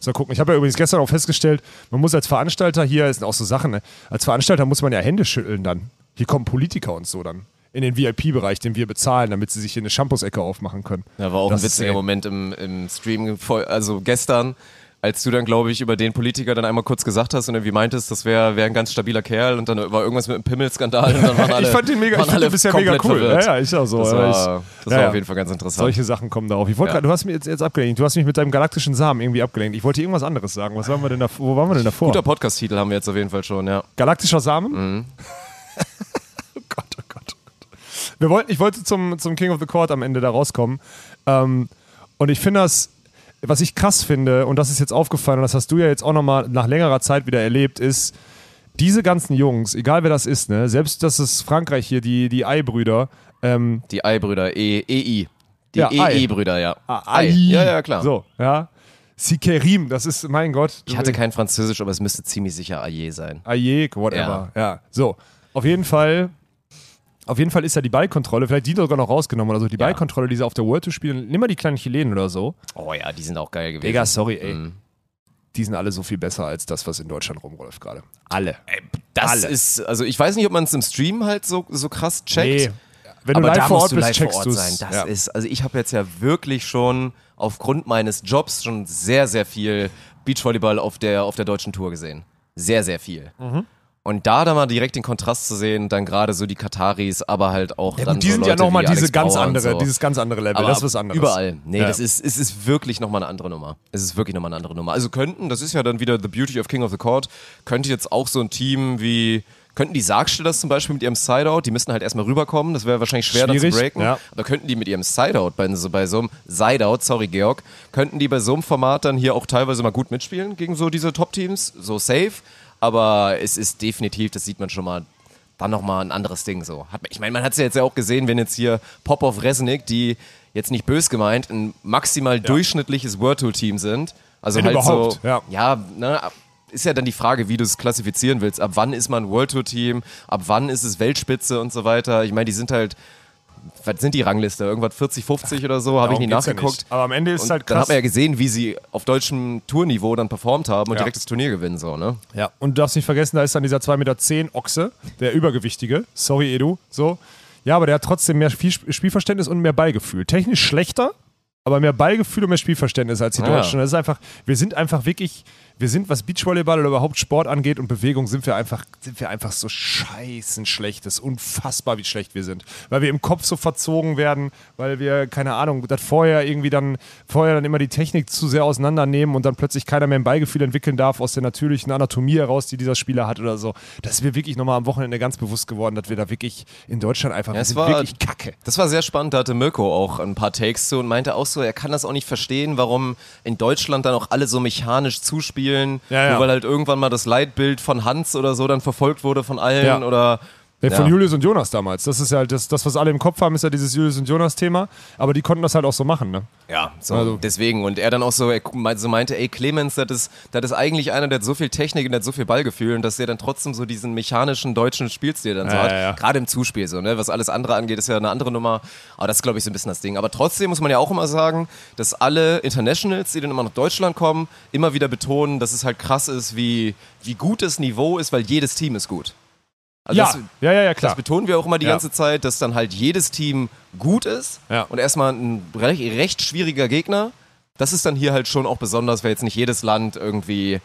So, gucken. Ich habe ja übrigens gestern auch festgestellt, man muss als Veranstalter hier, ist auch so Sachen, ne? als Veranstalter muss man ja Hände schütteln dann. Hier kommen Politiker und so dann. In den VIP-Bereich, den wir bezahlen, damit sie sich hier eine Shampoos-Ecke aufmachen können.
Ja, war auch
Das
ein
ist,
witziger
ey,
Moment im, im Stream, also gestern, als du dann, glaube ich, über den Politiker dann einmal kurz gesagt hast und irgendwie meintest, das wäre wär ein ganz stabiler Kerl und dann war irgendwas mit einem Pimmelskandal und dann waren *laughs* alle
ich fand den mega, ich
alle
den bisher mega cool.
verwirrt.
Ja, ja, ich auch so.
Das, war,
ich,
das
ja,
war auf jeden Fall ganz interessant.
Solche Sachen kommen da auf. Ich wollte
Ja.
grad, du hast mich jetzt, jetzt abgelenkt. Du hast mich mit deinem galaktischen Samen irgendwie abgelenkt. Ich wollte irgendwas anderes sagen. Was waren wir denn da, wo waren wir denn davor?
Guter Podcast-Titel haben wir jetzt auf jeden Fall schon, ja.
Galaktischer Samen?
Mhm. *laughs*
oh Gott, oh Gott, oh Gott. Wir wollten, ich wollte zum, zum King of the Court am Ende da rauskommen. Ähm, und ich finde das, was ich krass finde, und das ist jetzt aufgefallen, und das hast du ja jetzt auch nochmal nach längerer Zeit wieder erlebt, ist, diese ganzen Jungs, egal wer das ist, ne, selbst das ist Frankreich hier, die, die Ei-Brüder, ähm,
Die Ei-Brüder, E, EI. Die
Ja, Ei.
EE-Brüder, ja.
Ei.
Ja, ja, klar.
So, ja. Sikerim, das ist, mein Gott.
Ich hatte kein Französisch, aber es müsste ziemlich sicher Aie sein.
Ayek, whatever. Ja. So, auf jeden Fall. Auf jeden Fall ist ja die Ballkontrolle, vielleicht die sogar noch rausgenommen oder so, die
Ja.
Ballkontrolle, die sie auf der World Tour spielen, nimm mal die kleinen Chilenen oder so.
Oh ja, die sind auch geil gewesen.
Digga, sorry, ey.
Mhm.
Die sind alle so viel besser als das, was in Deutschland rumläuft gerade. Alle.
Das
Alle.
ist, also ich weiß nicht, ob man es im Stream halt so, so krass checkt.
Nee. Wenn
aber
du live
da
vor
musst
Ort
du
bist,
live vor
checkst
Ort
du
sein. Das
Ja.
ist, also ich habe jetzt ja wirklich schon aufgrund meines Jobs schon sehr, sehr viel Beachvolleyball auf der, auf der deutschen Tour gesehen. Sehr, sehr viel.
Mhm.
Und da dann mal direkt den Kontrast zu sehen, dann gerade so die Kataris, aber halt auch
Ja,
dann
gut, die
so
sind
Leute
ja nochmal diese
Alex
ganz
Bauer
andere,
so.
dieses ganz andere Level.
Aber
das ist was anderes.
Überall. Nee,
Ja.
das ist, es ist wirklich nochmal eine andere Nummer. Es ist wirklich nochmal eine andere Nummer. Also könnten, das ist ja dann wieder The Beauty of King of the Court, könnte jetzt auch so ein Team wie, könnten die Sargstellers zum Beispiel mit ihrem Sideout, die müssten halt erstmal rüberkommen, das wäre wahrscheinlich schwer dann
Schwierig,
zu breaken.
ja.
Aber könnten die mit ihrem Sideout, bei, so, bei so einem Sideout, sorry Georg, könnten die bei so einem Format dann hier auch teilweise mal gut mitspielen gegen so diese Top-Teams, so safe. Aber es ist definitiv, das sieht man schon mal, dann nochmal ein anderes Ding so. Hat, ich meine, man hat es ja jetzt ja auch gesehen, wenn jetzt hier Popov Resnick, die jetzt nicht bös gemeint, ein maximal durchschnittliches World Tour Team sind. Also
Wenn
halt
überhaupt,
so,
ja.
ja, ne, ist ja dann die Frage, wie du es klassifizieren willst. Ab wann ist man ein World Tour Team? Ab wann ist es Weltspitze und so weiter? Ich meine, die sind halt, was sind die Rangliste? Irgendwas 40, 50 oder so? Habe ich
ja
nachgeguckt.
nicht. Aber am Ende ist es
und
halt
Dann
krass.
hat man ja gesehen, wie sie auf deutschem Tourniveau dann performt haben und
Ja.
direkt das Turnier gewinnen, so, ne?
Ja, und du darfst nicht vergessen, da ist dann dieser 2,10 Meter Ochse, der Übergewichtige. Sorry, Edu. So. Ja, aber der hat trotzdem mehr Spiel Spielverständnis und mehr Ballgefühl. Technisch schlechter, aber mehr Ballgefühl und mehr Spielverständnis als die
Ja.
Deutschen. Das ist einfach, wir sind einfach wirklich, wir sind, was Beachvolleyball oder überhaupt Sport angeht und Bewegung, sind wir einfach, sind wir einfach so scheißen schlecht. Das ist unfassbar, wie schlecht wir sind. Weil wir im Kopf so verzogen werden, weil wir, keine Ahnung, das vorher irgendwie dann, vorher dann immer die Technik zu sehr auseinandernehmen und dann plötzlich keiner mehr ein Beigefühl entwickeln darf aus der natürlichen Anatomie heraus, die dieser Spieler hat oder so. Das ist mir wirklich nochmal am Wochenende ganz bewusst geworden, dass wir da wirklich in Deutschland einfach,
es
sind
war-
wirklich kacke.
Das war sehr spannend, da hatte Mirko auch ein paar Takes zu und meinte auch so, er kann das auch nicht verstehen, warum in Deutschland dann auch alle so mechanisch zuspielen,
Ja, ja.
nur weil halt irgendwann mal das Leitbild von Hans oder so dann verfolgt wurde von allen oder
Ja, von. Julius und Jonas damals. Das ist ja halt das, das, was alle im Kopf haben, ist ja dieses Julius und Jonas-Thema. Aber die konnten das halt auch so machen, ne?
Ja, so
Also-
deswegen. Und er dann auch so, er meinte- so meinte, ey, Clemens, das ist, das ist eigentlich einer, der hat so viel Technik und der hat so viel Ballgefühl und dass der dann trotzdem so diesen mechanischen deutschen Spielstil dann so
Ja,
hat.
ja.
Gerade im Zuspiel so, ne? Was alles andere angeht, ist ja eine andere Nummer. Aber das ist, glaube ich, so ein bisschen das Ding. Aber trotzdem muss man ja auch immer sagen, dass alle Internationals, die dann immer nach Deutschland kommen, immer wieder betonen, dass es halt krass ist, wie, wie gut das Niveau ist, weil jedes Team ist gut. Also
ja.
das,
ja, ja, ja,
das
klar.
betonen wir auch immer die
Ja.
ganze Zeit, dass dann halt jedes Team gut ist
Ja.
und erstmal ein recht, recht schwieriger Gegner. Das ist dann hier halt schon auch besonders, weil jetzt nicht jedes Land irgendwie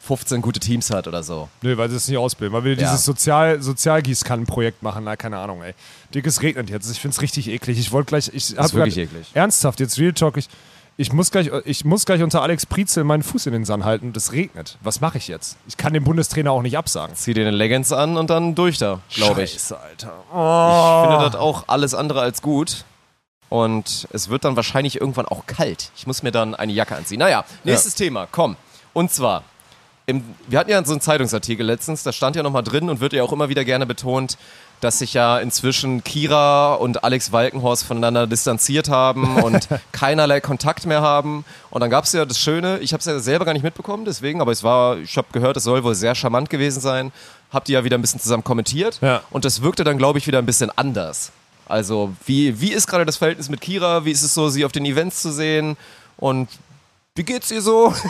15 gute Teams hat oder so.
Nö, weil sie es nicht ausbilden. Weil wir
Ja.
dieses Sozial Sozialgießkannenprojekt machen. Na, keine Ahnung, ey. Dick, es regnet jetzt. Ich finde es richtig eklig. Ich wollte gleich. Ich hab
wirklich
grad-
eklig.
Ernsthaft, jetzt Real Talk. Ich, ich, muss gleich, ich muss gleich unter Alex Prizel meinen Fuß in den Sand halten und es regnet. Was mache ich jetzt? Ich kann dem Bundestrainer auch nicht absagen.
Zieh dir den Leggings an und dann durch da, glaube ich.
Scheiße, Alter.
Ich finde das auch alles andere als gut. Und es wird dann wahrscheinlich irgendwann auch kalt. Ich muss mir dann eine Jacke anziehen. Naja, nächstes Thema, komm. Und zwar, im, wir hatten ja so einen Zeitungsartikel letztens, da stand ja nochmal drin und wird ja auch immer wieder gerne betont, dass sich ja inzwischen Kira und Alex Walkenhorst voneinander distanziert haben und *laughs* keinerlei Kontakt mehr haben. Und dann gab es ja das Schöne, ich habe es ja selber gar nicht mitbekommen, deswegen, aber es war, ich habe gehört, es soll wohl sehr charmant gewesen sein. Habt ihr ja wieder ein bisschen zusammen kommentiert.
Ja.
Und das wirkte dann, glaube ich, wieder ein bisschen anders. Also, wie, wie ist gerade das Verhältnis mit Kira? Wie ist es so, sie auf den Events zu sehen? Und wie geht's ihr so? *laughs*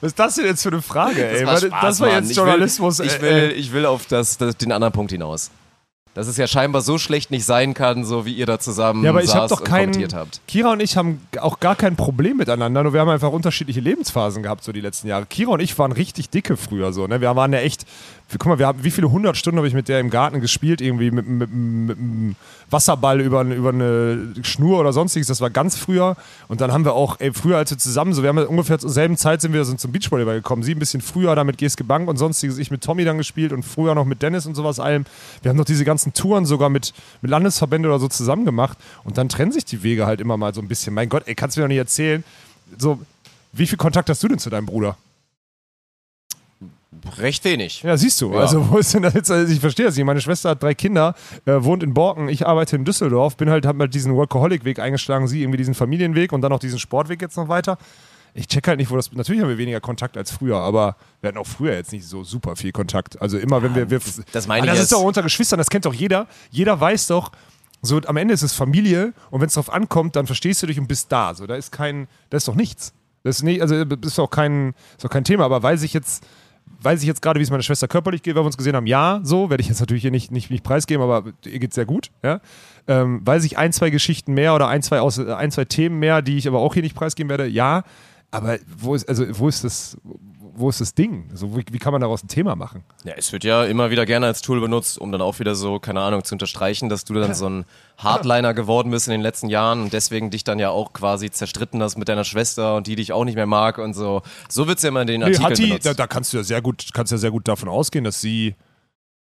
Was ist das denn jetzt für eine Frage, ey?
war
Das,
Spaß,
das war jetzt
Ich
Journalismus.
Will, ich, will,
äh.
ich will auf das, das, den anderen Punkt hinaus. Dass es ja scheinbar so schlecht nicht sein kann, so wie ihr da zusammen
Ja, aber ich habe doch
und
keinen. Kira und ich haben auch gar kein Problem miteinander, nur wir haben einfach unterschiedliche Lebensphasen gehabt, so die letzten Jahre. Kira und ich waren richtig dicke früher so, ne? Wir waren ja echt. Guck mal, wir haben, wie viele hundert Stunden habe ich mit der im Garten gespielt, irgendwie mit, mit, mit einem Wasserball über, über eine Schnur oder sonstiges. Das war ganz früher. Und dann haben wir auch, ey, früher als wir zusammen, so, wir haben ungefähr zur selben Zeit sind wir sind zum Beachvolleyball gekommen. Sie ein bisschen früher da mit GSG Bank und sonstiges. Ich mit Tommy dann gespielt und früher noch mit Dennis und sowas allem. Wir haben noch diese ganzen Touren sogar mit, mit Landesverbänden oder so zusammen gemacht. Und dann trennen sich die Wege halt immer mal so ein bisschen. Mein Gott, ey, kannst du mir doch nicht erzählen. So, wie viel Kontakt hast du denn zu deinem Bruder?
Recht wenig.
Ja, siehst du.
Ja.
Also, wo ist denn das jetzt? Also ich verstehe das nicht. Meine Schwester hat drei Kinder, äh, wohnt in Borken, ich arbeite in Düsseldorf, bin halt, hab halt diesen Workaholic-Weg eingeschlagen, sie irgendwie diesen Familienweg und dann auch diesen Sportweg jetzt noch weiter. Ich check halt nicht, wo das. Natürlich haben wir weniger Kontakt als früher, aber wir hatten auch früher jetzt nicht so super viel Kontakt. Also immer, wenn wir. wir
das meine
Aber
ich
das ist doch unter Geschwistern, das kennt doch jeder. Jeder weiß doch, so am Ende ist es Familie und wenn es drauf ankommt, dann verstehst du dich und bist da. So, da ist kein. Da ist doch nichts. Das ist nicht, also das ist auch kein, ist auch kein Thema, aber weiß ich jetzt weiß ich jetzt gerade, wie es meiner Schwester körperlich geht, weil wir uns gesehen haben, ja, so, werde ich jetzt natürlich hier nicht, nicht, nicht preisgeben, aber ihr geht sehr gut, ja. Ähm, weiß ich ein, zwei Geschichten mehr oder ein zwei, aus, ein, zwei Themen mehr, die ich aber auch hier nicht preisgeben werde, ja. Aber wo ist, also wo ist das, wo ist das Ding? So, wie, wie kann man daraus ein Thema machen?
Ja, es wird ja immer wieder gerne als Tool benutzt, um dann auch wieder so, keine Ahnung, zu unterstreichen, dass du dann so ein Hardliner geworden bist in den letzten Jahren und deswegen dich dann ja auch quasi zerstritten hast mit deiner Schwester und die dich auch nicht mehr mag und so. So wird's ja immer in den
Nee,
Artikeln
hat die,
benutzt.
da, da kannst du ja sehr gut, kannst ja sehr gut davon ausgehen, dass sie.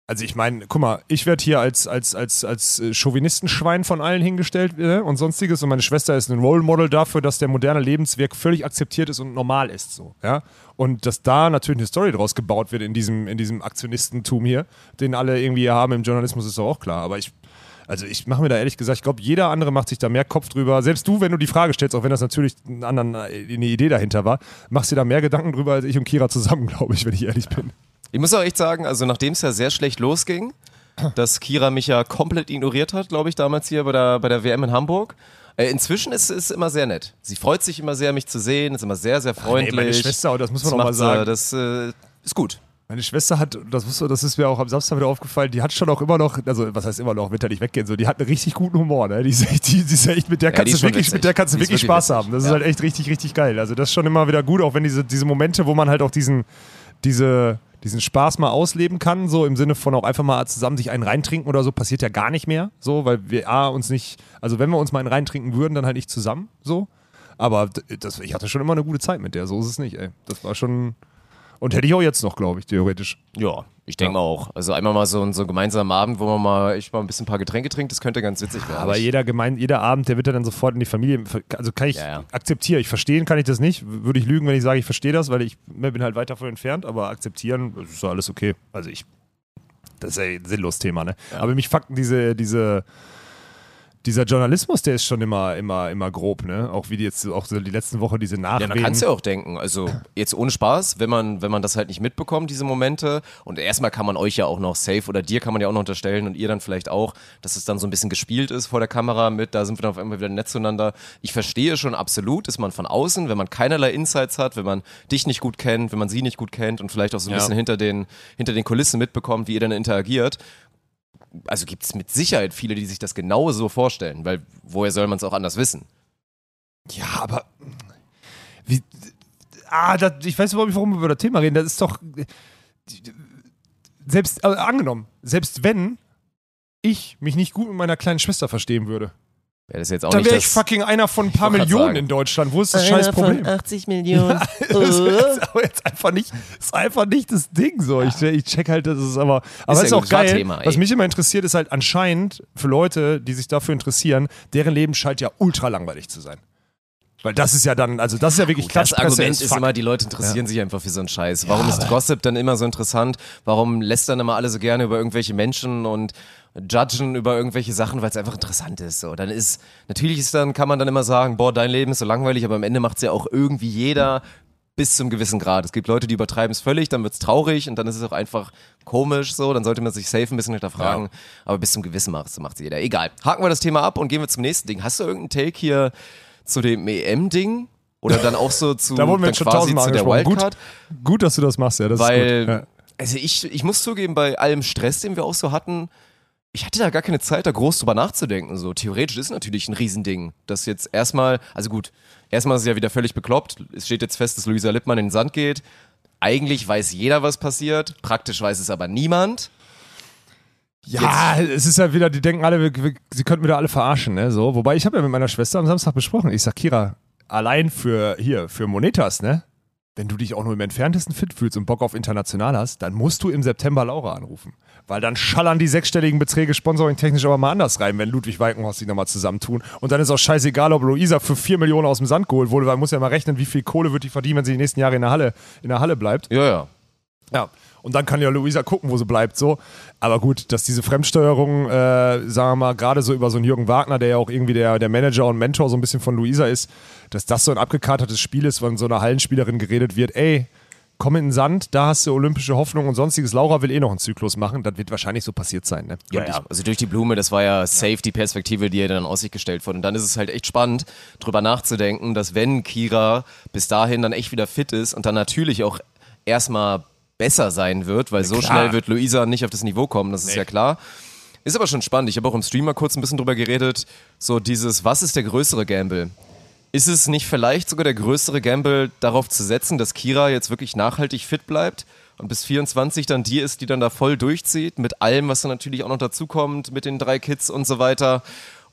Also ich meine, guck mal, ich werde hier als, als, als, als äh, Chauvinistenschwein von allen hingestellt äh, und sonstiges und meine Schwester ist ein Role Model dafür, dass der moderne Lebensweg völlig akzeptiert ist und normal ist. So, ja? Und dass da natürlich eine Story draus gebaut wird in diesem, in diesem Aktionistentum hier, den alle irgendwie haben im Journalismus, ist doch auch klar. Aber ich, also ich mache mir da ehrlich gesagt, ich glaube, jeder andere macht sich da mehr Kopf drüber. Selbst du, wenn du die Frage stellst, auch wenn das natürlich einen anderen, äh, eine Idee dahinter war, machst dir da mehr Gedanken drüber als ich und Kira zusammen, *laughs* glaube ich, wenn ich ehrlich bin.
Ich muss auch echt sagen, also nachdem es ja sehr schlecht losging, dass Kira mich ja komplett ignoriert hat, glaube ich, damals hier bei der, bei der WM in Hamburg. Äh, inzwischen ist es immer sehr nett. Sie freut sich immer sehr, mich zu sehen, ist immer sehr, sehr freundlich.
meine Schwester, das muss man
Das
auch mal
macht sie,
sagen.
Das äh, ist gut.
Meine Schwester hat, das, muss, das ist mir auch am Samstag wieder aufgefallen, die hat schon auch immer noch, also was heißt immer noch, wird ja nicht weggehen, so, die hat einen richtig guten Humor, ne? Die ist die, die ist echt mit der
Ja,
kannst
ist
du wirklich,
witzig.
mit der kannst du
ist
wirklich
wirklich
Spaß
witzig.
haben. Das ist
Ja.
halt echt richtig, richtig geil. Also das ist schon immer wieder gut, auch wenn diese, diese Momente, wo man halt auch diesen, diese, diesen Spaß mal ausleben kann, so im Sinne von auch einfach mal zusammen sich einen reintrinken oder so, passiert ja gar nicht mehr, so, weil wir A, uns nicht, also wenn wir uns mal einen reintrinken würden, dann halt nicht zusammen, so. Aber das, ich hatte schon immer eine gute Zeit mit der, so ist es nicht, ey. Das war schon, und hätte ich auch jetzt noch, glaube ich, theoretisch.
Ja, ich denke mal auch. Also einmal mal so, so einen gemeinsamen Abend, wo man mal echt mal ein bisschen ein paar Getränke trinkt, das könnte ganz witzig werden.
Aber jeder gemein, jeder Abend, der wird ja dann sofort in die Familie. Also kann ich
Ja, ja.
akzeptiere ich. Verstehen kann ich das nicht. Würde ich lügen, wenn ich sage, ich verstehe das, weil ich ne, bin halt weit davon entfernt, aber akzeptieren das ist alles okay. Also ich. Das ist ja ein sinnloses Thema, ne? Aber mich fucken diese, diese, dieser Journalismus, der ist schon immer, immer, immer grob, ne? Auch wie die jetzt auch so die letzten Woche diese
Ja,
Nachwehen.
man kann es ja auch denken. Also jetzt ohne Spaß, wenn man, wenn man das halt nicht mitbekommt, diese Momente. Und erstmal kann man euch ja auch noch safe oder dir kann man ja auch noch unterstellen und ihr dann vielleicht auch, dass es dann so ein bisschen gespielt ist vor der Kamera mit, da sind wir dann auf einmal wieder nett zueinander. Ich verstehe schon absolut, ist man von außen, wenn man keinerlei Insights hat, wenn man dich nicht gut kennt, wenn man sie nicht gut kennt und vielleicht auch so ein
Ja.
bisschen hinter den, hinter den Kulissen mitbekommt, wie ihr dann interagiert. Also gibt es mit Sicherheit viele, die sich das genauso vorstellen, weil woher soll man es auch anders wissen?
Ja, aber. Wie, ah, das, ich weiß überhaupt nicht, warum wir über das Thema reden. Das ist doch. Selbst, also angenommen, selbst wenn ich mich nicht gut mit meiner kleinen Schwester verstehen würde,
Wäre das jetzt auch
dann wäre ich
das,
fucking einer von ein paar Millionen in Deutschland. Wo ist das scheiß Problem?
80 *laughs* Millionen.
Das ist jetzt aber jetzt einfach nicht, das ist einfach nicht das Ding so. Ich, ich check halt, das ist aber, aber
ja
ist,
gut,
auch geil.
Thema, ey.
was mich immer interessiert, ist halt anscheinend für Leute, die sich dafür interessieren, deren Leben scheint ja ultra langweilig zu sein. Weil das ist ja dann, also das ist ja wirklich
Gut, das Argument ist
fuck.
immer, die Leute interessieren sich einfach für so einen Scheiß. Warum ist Gossip dann immer so interessant? Warum lässt dann immer alle so gerne über irgendwelche Menschen und judgen über irgendwelche Sachen, weil es einfach interessant ist. So, dann ist, natürlich ist dann, kann man dann immer sagen, boah, dein Leben ist so langweilig, aber am Ende macht es ja auch irgendwie jeder bis zum gewissen Grad. Es gibt Leute, die übertreiben es völlig, dann wird es traurig und dann ist es auch einfach komisch so, dann sollte man sich safe ein bisschen hinterfragen. Aber bis zum gewissen macht es jeder. Egal. Haken wir das Thema ab und gehen wir zum nächsten Ding. Hast du irgendeinen Take hier zu dem EM-Ding? Oder dann auch so zu, *laughs*
Da wurden wir schon
quasi
tausendmal
zu der
angesprochen. Gut,
Wildcard?
gut, dass du das machst, ja. Das
Weil,
ist gut. Ja.
also ich, ich muss zugeben, bei allem Stress, den wir auch so hatten, ich hatte da gar keine Zeit, da groß drüber nachzudenken. So theoretisch ist natürlich ein Riesending, das jetzt erstmal, also gut, erstmal ist es ja wieder völlig bekloppt. Es steht jetzt fest, dass Luisa Lippmann in den Sand geht. Eigentlich weiß jeder, was passiert. Praktisch weiß es aber niemand.
Ja, es ist ja wieder, die denken alle, wir, wir, sie könnten wieder alle verarschen, ne? So, wobei ich habe ja mit meiner Schwester am Samstag besprochen. Ich sag, Kira, allein für hier, für Monetas, ne? Wenn du dich auch nur im entferntesten fit fühlst und Bock auf international hast, dann musst du im September Laura anrufen. Weil dann schallern die sechsstelligen Beträge sponsoring-technisch aber mal anders rein, wenn Ludwig Walkenhorst sich nochmal zusammentun. Und dann ist auch scheißegal, ob Luisa für 4 Millionen aus dem Sand geholt wurde, weil man muss ja mal rechnen, wie viel Kohle wird die verdienen, wenn sie die nächsten Jahre in der Halle, in der Halle bleibt.
Ja, ja.
Ja. Und dann kann ja Luisa gucken, wo sie bleibt, so. Aber gut, dass diese Fremdsteuerung, äh, sagen wir mal, gerade so über so einen Jürgen Wagner, der ja auch irgendwie der, der Manager und Mentor so ein bisschen von Luisa ist, dass das so ein abgekartetes Spiel ist, wenn so einer Hallenspielerin geredet wird, ey, komm in den Sand, da hast du olympische Hoffnung und sonstiges. Laura will eh noch einen Zyklus machen, das wird wahrscheinlich so passiert sein, ne?
Ja, ja, also durch die Blume, das war ja safe die Perspektive, die ihr dann aus sich gestellt wurde. Und dann ist es halt echt spannend, drüber nachzudenken, dass wenn Kira bis dahin dann echt wieder fit ist und dann natürlich auch erstmal besser sein wird, weil so
klar.
schnell wird Luisa nicht auf das Niveau kommen, das ist ja klar. Ist aber schon spannend. Ich habe auch im Streamer kurz ein bisschen drüber geredet, so dieses, was ist der größere Gamble? Ist es nicht vielleicht sogar der größere Gamble, darauf zu setzen, dass Kira jetzt wirklich nachhaltig fit bleibt und bis 24 dann die ist, die dann da voll durchzieht, mit allem, was dann natürlich auch noch dazukommt, mit den drei Kids und so weiter?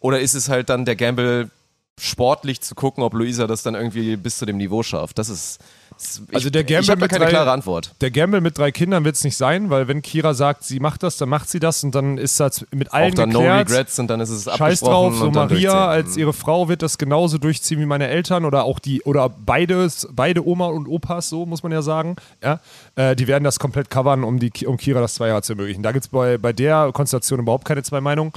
Oder ist es halt dann der Gamble, sportlich zu gucken, ob Luisa das dann irgendwie bis zu dem Niveau schafft? Das ist. das- Ich,
Also der Gamble
ich habe da keine
drei-
klare Antwort.
Der Gamble mit drei Kindern wird es nicht sein, weil wenn Kira sagt, sie macht das, dann macht sie das und dann ist das mit allen
Auch dann No
geklärt.
Regrets und dann ist es
Scheiß drauf, so Maria als ihre Frau wird das genauso durchziehen wie meine Eltern oder auch die, oder beides, beide Oma und Opas, so muss man ja sagen. Ja? Äh, die werden das komplett covern, um, die, um Kira das zwei Jahre zu ermöglichen. Da gibt es bei, bei der Konstellation überhaupt keine zwei Meinungen.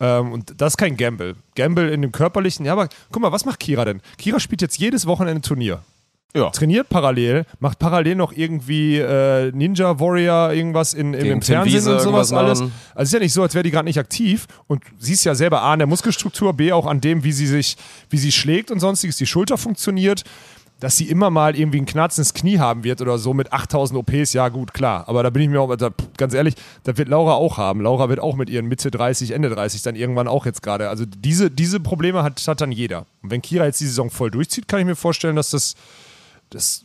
Ähm, und das ist kein Gamble. Gamble in dem körperlichen, ja, aber guck mal, was macht Kira denn? Kira spielt jetzt jedes Wochenende ein Turnier.
Ja.
Trainiert parallel, macht parallel noch irgendwie äh, Ninja Warrior irgendwas in, in, im Fernsehen
Wiese
und sowas alles.
machen.
Also es ist ja nicht so, als wäre die gerade nicht aktiv und siehst ja selber A an der Muskelstruktur, B auch an dem, wie sie sich, wie sie schlägt und sonstiges, die Schulter funktioniert. Dass sie immer mal irgendwie ein Knarz ins Knie haben wird oder so mit 8000 OPs, ja gut, klar. Aber da bin ich mir auch, da, ganz ehrlich, das wird Laura auch haben. Laura wird auch mit ihren Mitte 30, Ende 30 dann irgendwann auch jetzt gerade. Also diese, diese Probleme hat, hat dann jeder. Und wenn Kira jetzt die Saison voll durchzieht, kann ich mir vorstellen, dass das dass,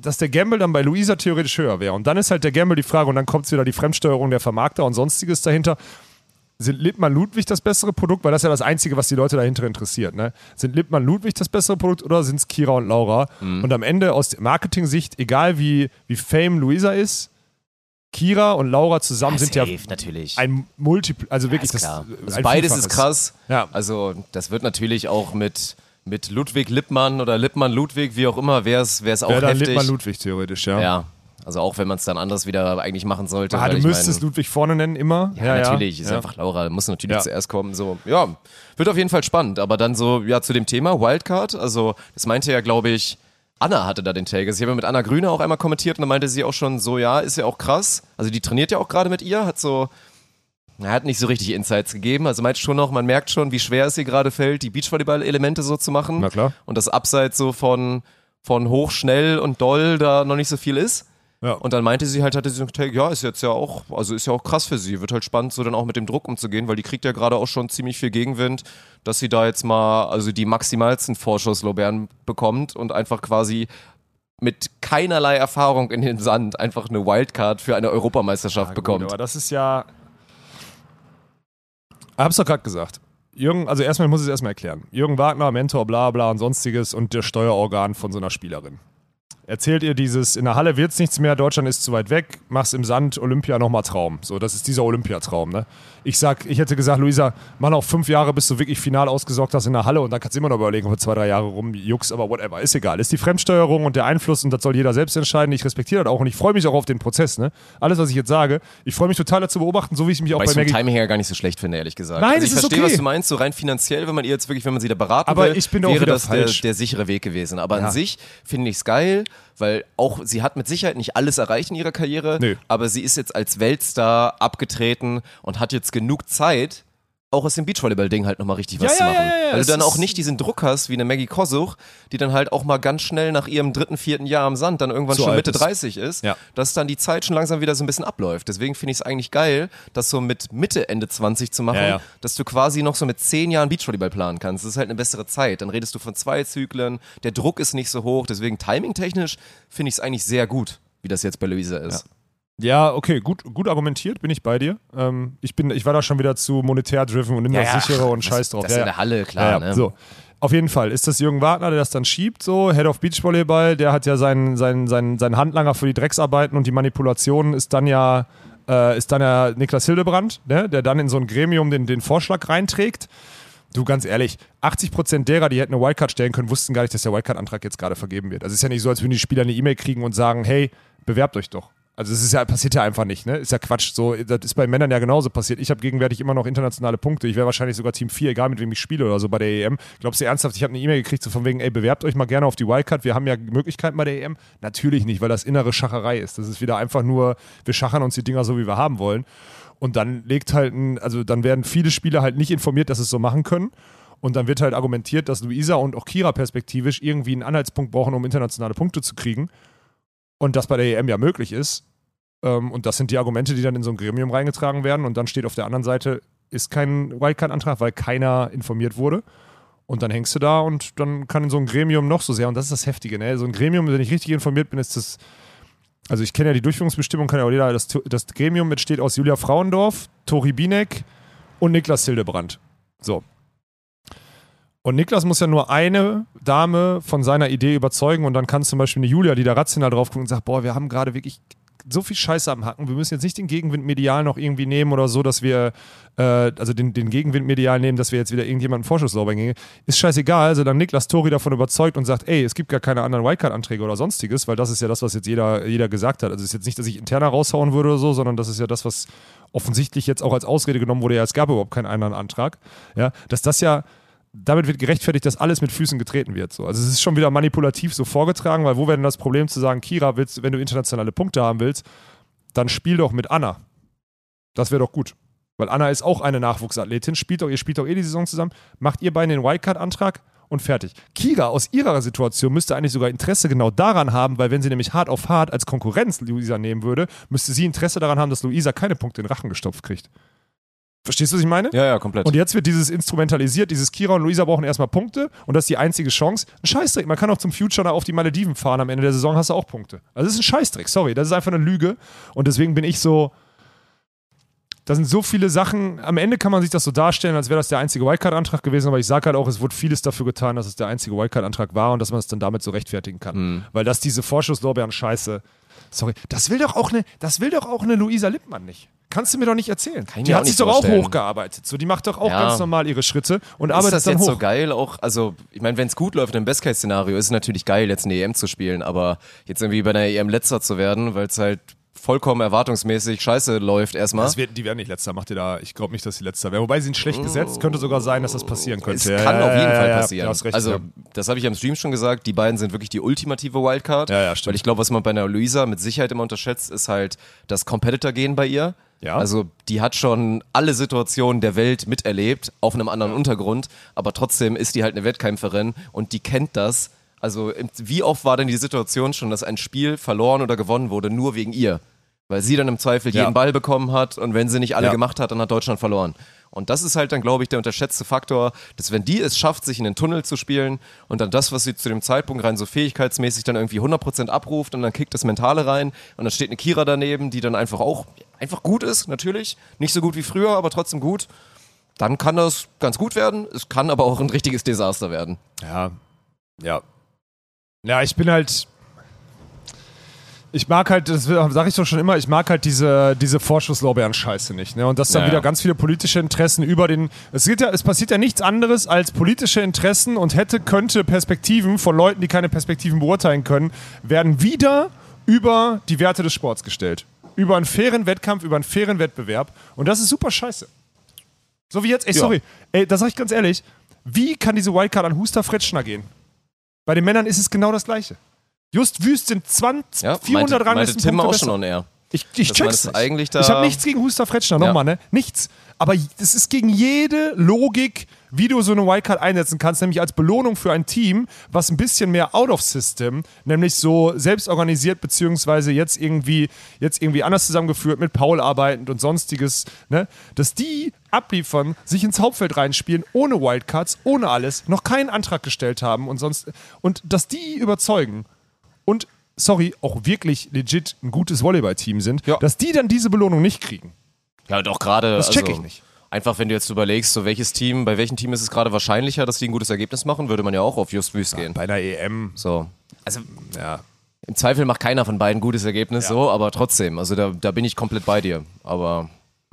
dass der Gamble dann bei Luisa theoretisch höher wäre. Und dann ist halt der Gamble die Frage, und dann kommt wieder die Fremdsteuerung der Vermarkter und sonstiges dahinter. Sind Lippmann Ludwig das bessere Produkt? Weil das ist ja das Einzige, was die Leute dahinter interessiert. Ne? Sind Lippmann Ludwig das bessere Produkt oder sind es Kira und Laura?
Mhm.
Und am Ende aus Marketing-Sicht, egal wie, wie Fame Luisa ist, Kira und Laura zusammen sind ja
safe, natürlich.
ein Multiple, also wirklich
ist
das.
klar. Also beides
Vielfaches.
ist krass.
Ja.
Also das wird natürlich auch mit, mit Ludwig Lippmann oder Lippmann Ludwig, wie auch immer, wäre es auch
Wäre dann
heftig.
Lippmann Ludwig theoretisch, ja.
ja. Also auch wenn man es dann anders wieder eigentlich machen sollte.
Ah,
weil
du müsstest
mein,
Ludwig vorne nennen immer.
Ja, natürlich, ist
ja.
einfach Laura, muss natürlich
Ja.
zuerst kommen. So, ja, wird auf jeden Fall spannend. Aber dann so, ja, zu dem Thema Wildcard, also das meinte ja, glaube ich, Anna hatte da den Take. Also ich habe mit Anna Grüne auch einmal kommentiert und da meinte sie auch schon so, ja, ist ja auch krass. Also die trainiert ja auch gerade mit ihr, hat so, er hat nicht so richtig Insights gegeben. Also meint schon noch, man merkt schon, wie schwer es ihr gerade fällt, die Beachvolleyball-Elemente so zu machen.
Na klar.
Und das Abseits so von, von hoch, schnell und doll da noch nicht so viel ist.
Ja.
Und dann meinte sie halt, hatte sie gesagt, ja, ist jetzt ja auch, also ist ja auch krass für sie. Wird halt spannend, so dann auch mit dem Druck umzugehen, weil die kriegt ja gerade auch schon ziemlich viel Gegenwind, dass sie da jetzt mal, also die maximalsten Vorschusslorbeeren bekommt und einfach quasi mit keinerlei Erfahrung in den Sand einfach eine Wildcard für eine Europameisterschaft
Ja,
bekommt.
Gut, aber das ist ja. Ich hab's doch gerade gesagt. Jürgen, also erstmal ich muss ich es erstmal erklären. Jürgen Wagner, Mentor, bla bla und sonstiges und der Steuerorgan von so einer Spielerin. Erzählt ihr dieses, in der Halle wird's nichts mehr, Deutschland ist zu weit weg, mach's im Sand, Olympia nochmal Traum. So, das ist dieser Olympiatraum, ne? Ich sag, ich hätte gesagt, Luisa, mach noch fünf Jahre, bis du wirklich final ausgesorgt hast in der Halle und dann kannst du immer noch überlegen, ob du zwei, drei Jahre rumjuckst, aber whatever, ist egal. Ist die Fremdsteuerung und der Einfluss und das soll jeder selbst entscheiden. Ich respektiere das auch und ich freue mich auch auf den Prozess, ne? Alles, was ich jetzt sage, ich freue mich total dazu beobachten, so wie ich mich auch
Weil ich
bei Maggie
Timing her gar nicht so schlecht finde, ehrlich gesagt.
Nein,
also ich
ist
verstehe,
okay.
was du meinst, so rein finanziell, wenn man ihr jetzt wirklich, wenn man sie da beraten
Aber
will,
ich bin
wäre das der, der sichere Weg gewesen. Aber
Ja.
an sich finde ich es geil, weil auch sie hat mit Sicherheit nicht alles erreicht in ihrer Karriere,
Nö.
aber sie ist jetzt als Weltstar abgetreten und hat jetzt genug Zeit, auch aus dem Beachvolleyball-Ding halt nochmal richtig was
Ja,
zu
ja,
machen.
ja, ja,
Weil
es
du dann auch nicht diesen Druck hast wie eine Maggie Kosuch, die dann halt auch mal ganz schnell nach ihrem dritten, vierten Jahr am Sand dann irgendwann
So
schon Mitte
ist.
30 ist,
Ja.
dass dann die Zeit schon langsam wieder so ein bisschen abläuft. Deswegen finde ich es eigentlich geil, das so mit Mitte, Ende 20 zu machen,
Ja, ja.
dass du quasi noch so mit zehn Jahren Beachvolleyball planen kannst. Das ist halt eine bessere Zeit. Dann redest du von zwei Zyklen, der Druck ist nicht so hoch, deswegen timingtechnisch finde ich es eigentlich sehr gut, wie das jetzt bei Luisa ist.
Ja, okay, gut, gut argumentiert, bin ich bei dir. Ähm, ich, bin, ich war da schon wieder zu monetär driven und nimm das sichere und scheiß drauf.
Das
ja,
in
ja.
der Halle, klar.
Ja, ja.
ne?
So. Auf jeden Fall ist das Jürgen Wagner, der das dann schiebt, so, Head of Beachvolleyball, der hat ja seinen, seinen, seinen, seinen Handlanger für die Drecksarbeiten und die Manipulationen ist dann ja, äh, ist dann ja Niklas Hildebrand, ne, der dann in so ein Gremium den, den Vorschlag reinträgt. Du, ganz ehrlich, 80% derer, die hätten eine Wildcard stellen können, wussten gar nicht, dass der Wildcard-Antrag jetzt gerade vergeben wird. Also es ist ja nicht so, als würden die Spieler eine E-Mail kriegen und sagen, hey, bewerbt euch doch. Also es ist ja, passiert ja einfach nicht, ne? Ist ja Quatsch. So, das ist bei Männern ja genauso passiert. Ich habe gegenwärtig immer noch internationale Punkte. Ich wäre wahrscheinlich sogar Team 4, egal mit wem ich spiele oder so bei der EM. Glaubst du ernsthaft, ich habe eine E-Mail gekriegt, so von wegen, ey, bewerbt euch mal gerne auf die Wildcard, wir haben ja Möglichkeiten bei der EM? Natürlich nicht, weil das innere Schacherei ist. Das ist wieder einfach nur, wir schachern uns die Dinger so, wie wir haben wollen. Und dann legt halt ein, also dann werden viele Spieler halt nicht informiert, dass sie es so machen können. Und dann wird halt argumentiert, dass Luisa und auch Kira perspektivisch irgendwie einen Anhaltspunkt brauchen, um internationale Punkte zu kriegen. Und das bei der EM ja möglich ist. Ähm, und das sind die Argumente, die dann in so ein Gremium reingetragen werden. Und dann steht auf der anderen Seite, ist kein Wildcard-Antrag, weil keiner informiert wurde. Und dann hängst du da und dann kann so ein Gremium noch so sehr, und das ist das Heftige, ne? So ein Gremium, wenn ich richtig informiert bin, ist das, also ich kenne ja die Durchführungsbestimmung, kann ja auch jeder, das, das Gremium besteht aus Julia Frauendorf, Tori Binek und Niklas Hildebrand. So. Und Niklas muss ja nur eine Dame von seiner Idee überzeugen und dann kann zum Beispiel eine Julia, die da rational drauf guckt und sagt, boah, wir haben gerade wirklich so viel Scheiße am Hacken. Wir müssen jetzt nicht den Gegenwind medial noch irgendwie nehmen oder so, dass wir, äh, also den, den Gegenwind medial nehmen, dass wir jetzt wieder irgendjemanden Vorschusslauber gehen. Ist scheißegal, also dann Niklas Tori davon überzeugt und sagt, ey, es gibt gar keine anderen Wildcard-Anträge oder sonstiges, weil das ist ja das, was jetzt jeder, jeder gesagt hat. Also es ist jetzt nicht, dass ich interner raushauen würde oder so, sondern das ist ja das, was offensichtlich jetzt auch als Ausrede genommen wurde, ja, es gab überhaupt keinen anderen Antrag. Ja, dass das ja damit wird gerechtfertigt, dass alles mit Füßen getreten wird. So. Also es ist schon wieder manipulativ so vorgetragen, weil wo wäre denn das Problem zu sagen, Kira, willst, wenn du internationale Punkte haben willst, dann spiel doch mit Anna. Das wäre doch gut. Weil Anna ist auch eine Nachwuchsathletin, spielt doch, ihr spielt doch eh die Saison zusammen, macht ihr beide den Wildcard-Antrag und fertig. Kira aus ihrer Situation müsste eigentlich sogar Interesse genau daran haben, weil wenn sie nämlich hart auf hart als Konkurrenz Luisa nehmen würde, müsste sie Interesse daran haben, dass Luisa keine Punkte in den Rachen gestopft kriegt. Verstehst du, was ich meine?
Ja, ja, komplett.
Und jetzt wird dieses instrumentalisiert, dieses Kira und Luisa brauchen erstmal Punkte und das ist die einzige Chance. Ein Scheißdreck, man kann auch zum Future auf die Malediven fahren, am Ende der Saison hast du auch Punkte. Also das ist ein Scheißdreck, sorry, das ist einfach eine Lüge und deswegen bin ich so, da sind so viele Sachen, am Ende kann man sich das so darstellen, als wäre das der einzige Wildcard-Antrag gewesen, aber ich sage halt auch, es wurde vieles dafür getan, dass es der einzige Wildcard-Antrag war und dass man es dann damit so rechtfertigen kann.
Mhm.
Weil das diese Vorschusslorbeeren scheiße, sorry, das will doch auch eine, das will doch auch eine Luisa Lippmann nicht. Kannst du mir doch nicht erzählen.
Kann
die hat sich doch auch hochgearbeitet. So, die macht doch auch
Ja.
ganz normal ihre Schritte und
ist
arbeitet
das
dann
jetzt
hoch.
so geil auch, also ich meine, wenn es gut läuft im Best-Case-Szenario, ist es natürlich geil, jetzt eine EM zu spielen, aber jetzt irgendwie bei einer EM letzter zu werden, weil es halt vollkommen erwartungsmäßig scheiße läuft erstmal.
das wird, die werden nicht letzter, macht ihr da. Ich glaube nicht, dass sie letzter werden. Wobei sie sind schlecht gesetzt, könnte sogar sein, dass das passieren könnte.
Es
Ja,
kann
ja,
auf jeden
ja,
Fall
ja, ja,
passieren.
hast recht,
also,
ja.
das habe ich am Stream schon gesagt, die beiden sind wirklich die ultimative Wildcard.
Ja, ja, stimmt.
Weil ich glaube, was man bei einer Luisa mit Sicherheit immer unterschätzt, ist halt das Competitor-Gehen bei ihr.
Ja.
Also, die hat schon alle Situationen der Welt miterlebt, auf einem anderen Untergrund, aber trotzdem ist die halt eine Wettkämpferin und die kennt das. Also, wie oft war denn die Situation schon, dass ein Spiel verloren oder gewonnen wurde, nur wegen ihr? Weil sie dann im Zweifel
Ja.
jeden Ball bekommen hat und wenn sie nicht alle
Ja.
gemacht hat, dann hat Deutschland verloren. Und das ist halt dann, glaube ich, der unterschätzte Faktor, dass wenn die es schafft, sich in den Tunnel zu spielen und dann das, was sie zu dem Zeitpunkt rein so fähigkeitsmäßig dann irgendwie 100% abruft und dann kickt das Mentale rein und dann steht eine Kira daneben, die dann einfach auch einfach gut ist, natürlich. Nicht so gut wie früher, aber trotzdem gut. Dann kann das ganz gut werden. Es kann aber auch ein richtiges Desaster werden.
Ja. Ja. Ja, ich bin halt. Ich mag halt, das sage ich doch schon immer, ich mag halt diese, diese Vorschusslorbeeren-Scheiße nicht. Ne? Und dass dann
Ja, ja.
wieder ganz viele politische Interessen über den. Es, geht ja, es passiert ja nichts anderes als politische Interessen und hätte, könnte Perspektiven von Leuten, die keine Perspektiven beurteilen können, werden wieder über die Werte des Sports gestellt. Über einen fairen Wettkampf, über einen fairen Wettbewerb. Und das ist super scheiße. So wie jetzt, ey,
Ja.
sorry, ey, da sag ich ganz ehrlich, wie kann diese Wildcard an Huster Fretschner gehen? Bei den Männern ist es genau das Gleiche. Just Wüst sind 20,
Ja,
400
meinte, meinte Tim auch
besser.
schon on air.
Ich, ich check's nicht.
eigentlich da-
ich habe nichts gegen Huster Fretschner, nochmal, ne? Nichts. Aber das ist gegen jede Logik, wie du so eine Wildcard einsetzen kannst, nämlich als Belohnung für ein Team, was ein bisschen mehr out of system, nämlich so selbstorganisiert, beziehungsweise jetzt irgendwie, jetzt irgendwie anders zusammengeführt, mit Paul arbeitend und sonstiges, ne? Dass die abliefern, sich ins Hauptfeld reinspielen, ohne Wildcards, ohne alles, noch keinen Antrag gestellt haben und sonst, und dass die überzeugen sorry, auch wirklich legit ein gutes Volleyballteam sind,
Ja.
dass die dann diese Belohnung nicht kriegen.
Ja, doch gerade.
Das check
also,
ich nicht.
Einfach, wenn du jetzt überlegst, so welches Team, bei welchem Team ist es gerade wahrscheinlicher, dass die ein gutes Ergebnis machen, würde man ja auch auf Just Wüst gehen.
Bei einer EM.
So. Also,
Ja.
im Zweifel macht keiner von beiden ein gutes Ergebnis,
Ja.
so, aber trotzdem, also da, da bin ich komplett bei dir. Aber.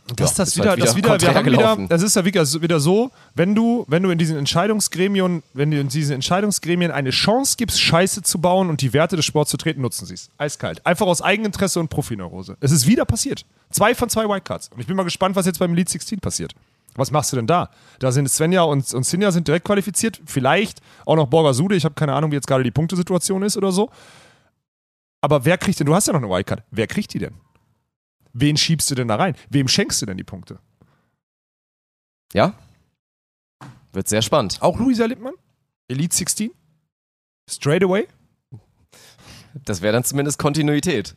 Das,
ja,
das
ist
wieder,
halt
das wieder, wir haben wieder, das ist ja wieder, wieder so, wenn du, wenn du in diesen Entscheidungsgremien, wenn du in diesen Entscheidungsgremien eine Chance gibst, Scheiße zu bauen und die Werte des Sports zu treten, nutzen sie es. Eiskalt. Einfach aus Eigeninteresse und Profineurose. Es ist wieder passiert. Zwei von zwei Wildcards. Und ich bin mal gespannt, was jetzt beim Elite 16 passiert. Was machst du denn da? Da sind Svenja und, und Sinja sind direkt qualifiziert. Vielleicht auch noch Borger Sude. Ich habe keine Ahnung, wie jetzt gerade die Punktesituation ist oder so. Aber wer kriegt denn, du hast ja noch eine Wildcard. Wer kriegt die denn? Wen schiebst du denn da rein? Wem schenkst du denn die Punkte?
Ja? Wird sehr spannend.
Auch Luisa Lippmann? Elite 16? Straight away?
Das wäre dann zumindest Kontinuität.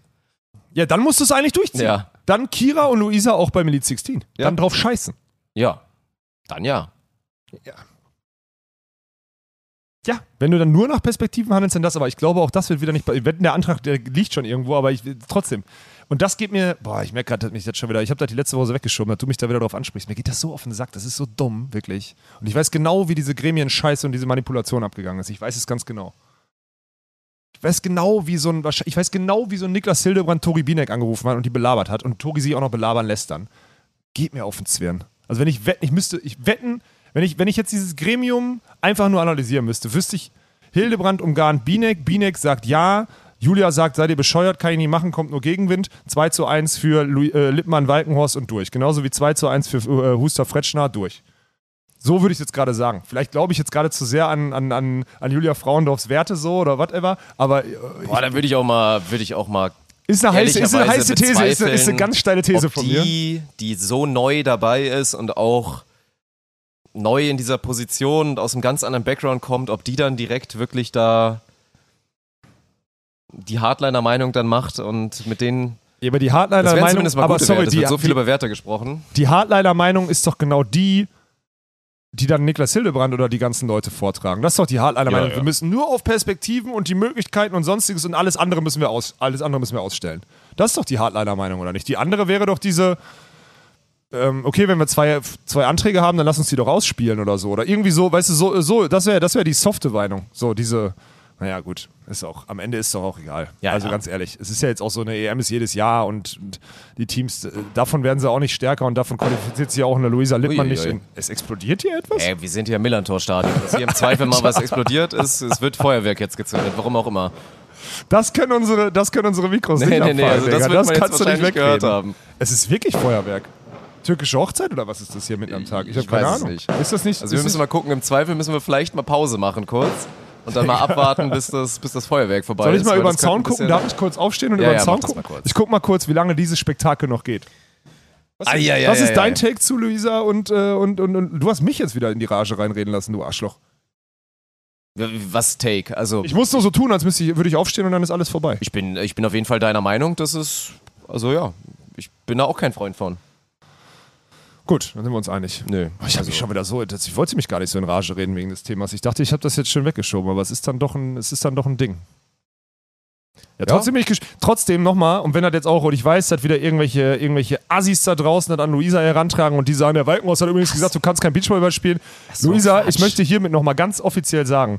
Ja, dann musst du es eigentlich durchziehen.
Ja.
Dann Kira und Luisa auch beim Elite 16.
Ja.
Dann drauf scheißen.
Ja. Dann ja.
Ja. Ja, wenn du dann nur nach Perspektiven handelst, dann das, aber ich glaube auch das wird wieder nicht, bei- wenn der Antrag, der liegt schon irgendwo, aber ich trotzdem. Und das geht mir, boah, ich merke gerade, mich jetzt schon wieder, ich habe da die letzte Woche weggeschoben, dass du mich da wieder drauf ansprichst. Mir geht das so auf den Sack, das ist so dumm, wirklich. Und ich weiß genau, wie diese Gremien-Scheiße und diese Manipulation abgegangen ist. Ich weiß es ganz genau. Ich weiß genau, wie so ein, ich weiß genau, wie so ein Niklas Hildebrand Tori Binek angerufen hat und die belabert hat und Tori sie auch noch belabern lässt dann. Geht mir auf den Zwirn. Also wenn ich wetten, ich müsste, ich wetten, wenn ich, wenn ich jetzt dieses Gremium einfach nur analysieren müsste, wüsste ich, Hildebrand umgarnt Binek, Binek sagt ja, Julia sagt, seid ihr bescheuert, kann ich nicht machen, kommt nur Gegenwind. 2 zu 1 für Louis, äh, Lippmann, Walkenhorst und durch. Genauso wie 2 zu 1 für äh, Huster, Fretschner, durch. So würde ich jetzt gerade sagen. Vielleicht glaube ich jetzt gerade zu sehr an, an, an, an Julia Frauendorfs Werte so oder whatever, aber äh,
Boah, da würde ich auch mal, würde ich auch mal
ist eine heiße, ist eine heiße These, ist eine, ist eine ganz steile These von mir.
die, die so neu dabei ist und auch neu in dieser Position und aus einem ganz anderen Background kommt, ob die dann direkt wirklich da die Hardliner-Meinung dann macht und mit denen.
Ja, aber die Hardliner-Meinung, aber sorry, die,
wird so viel
die,
über Werte gesprochen.
die Hardliner-Meinung ist doch genau die, die dann Niklas Hildebrand oder die ganzen Leute vortragen. Das ist doch die Hardliner-Meinung.
Ja, ja.
Wir müssen nur auf Perspektiven und die Möglichkeiten und sonstiges und alles andere müssen wir aus, alles andere müssen wir ausstellen. Das ist doch die Hardliner-Meinung, oder nicht? Die andere wäre doch diese, ähm, okay, wenn wir zwei, zwei Anträge haben, dann lass uns die doch ausspielen oder so. Oder irgendwie so, weißt du, so, so das wäre das wär die softe Meinung. So, diese, naja, gut, ist auch, am Ende ist es doch auch egal.
Ja,
also
ja.
ganz ehrlich, es ist ja jetzt auch so eine EM ist jedes Jahr und, und die Teams, äh, davon werden sie auch nicht stärker und davon qualifiziert sich ja auch eine Luisa Lippmann
Uiuiui.
nicht. In, es explodiert hier etwas?
Ey, wir sind hier im Millantor-Stadion. Dass hier im Zweifel mal was *laughs* explodiert ist, es wird Feuerwerk jetzt gezündet, warum auch immer.
Das können unsere, das können unsere Mikros
Nee,
nicht
nee, nee, also das jetzt
kannst du nicht
wahrscheinlich gehört
wegreden.
haben.
Es ist wirklich Feuerwerk. Türkische Hochzeit oder was ist das hier mitten am Tag? Ich habe keine
weiß es
Ahnung.
nicht.
Ist das nicht?
Also wir müssen
das,
mal gucken, im Zweifel müssen wir vielleicht mal Pause machen kurz und dann mal abwarten, bis das, bis das Feuerwerk vorbei
soll
ist.
ich mal über den Zaun gucken? Darf ich kurz aufstehen und
Ja,
über den
ja,
Zaun gucken? Ich guck mal kurz, wie lange dieses Spektakel noch geht. Was,
Ah, ja, ja,
was
ja,
ist dein. Take zu Luisa und, äh, und, und, und du hast mich jetzt wieder in die Rage reinreden lassen, du Arschloch.
Was Take? Also
Ich muss nur so tun, als müsste ich, würde ich aufstehen und dann ist alles vorbei.
ich bin, ich bin auf jeden Fall deiner Meinung, dass es, also ja, ich bin da auch kein Freund von.
Gut, dann sind wir uns einig.
Nö.
Oh, Ich habe
also,
mich schon wieder so, ich wollte mich gar nicht so in Rage reden wegen des Themas. Ich dachte, ich habe das jetzt schon weggeschoben, aber es ist dann doch ein, es ist dann doch ein Ding. Ja, trotzdem, bin ich gesch- trotzdem nochmal, und wenn das jetzt auch, und ich weiß, dass wieder irgendwelche, irgendwelche Assis da draußen das an Luisa herantragen und die sagen, der Walkenhaus hat übrigens gesagt, du kannst kein Beachvolleyball spielen.
so
Luisa,
Quatsch.
ich möchte hiermit nochmal ganz offiziell sagen,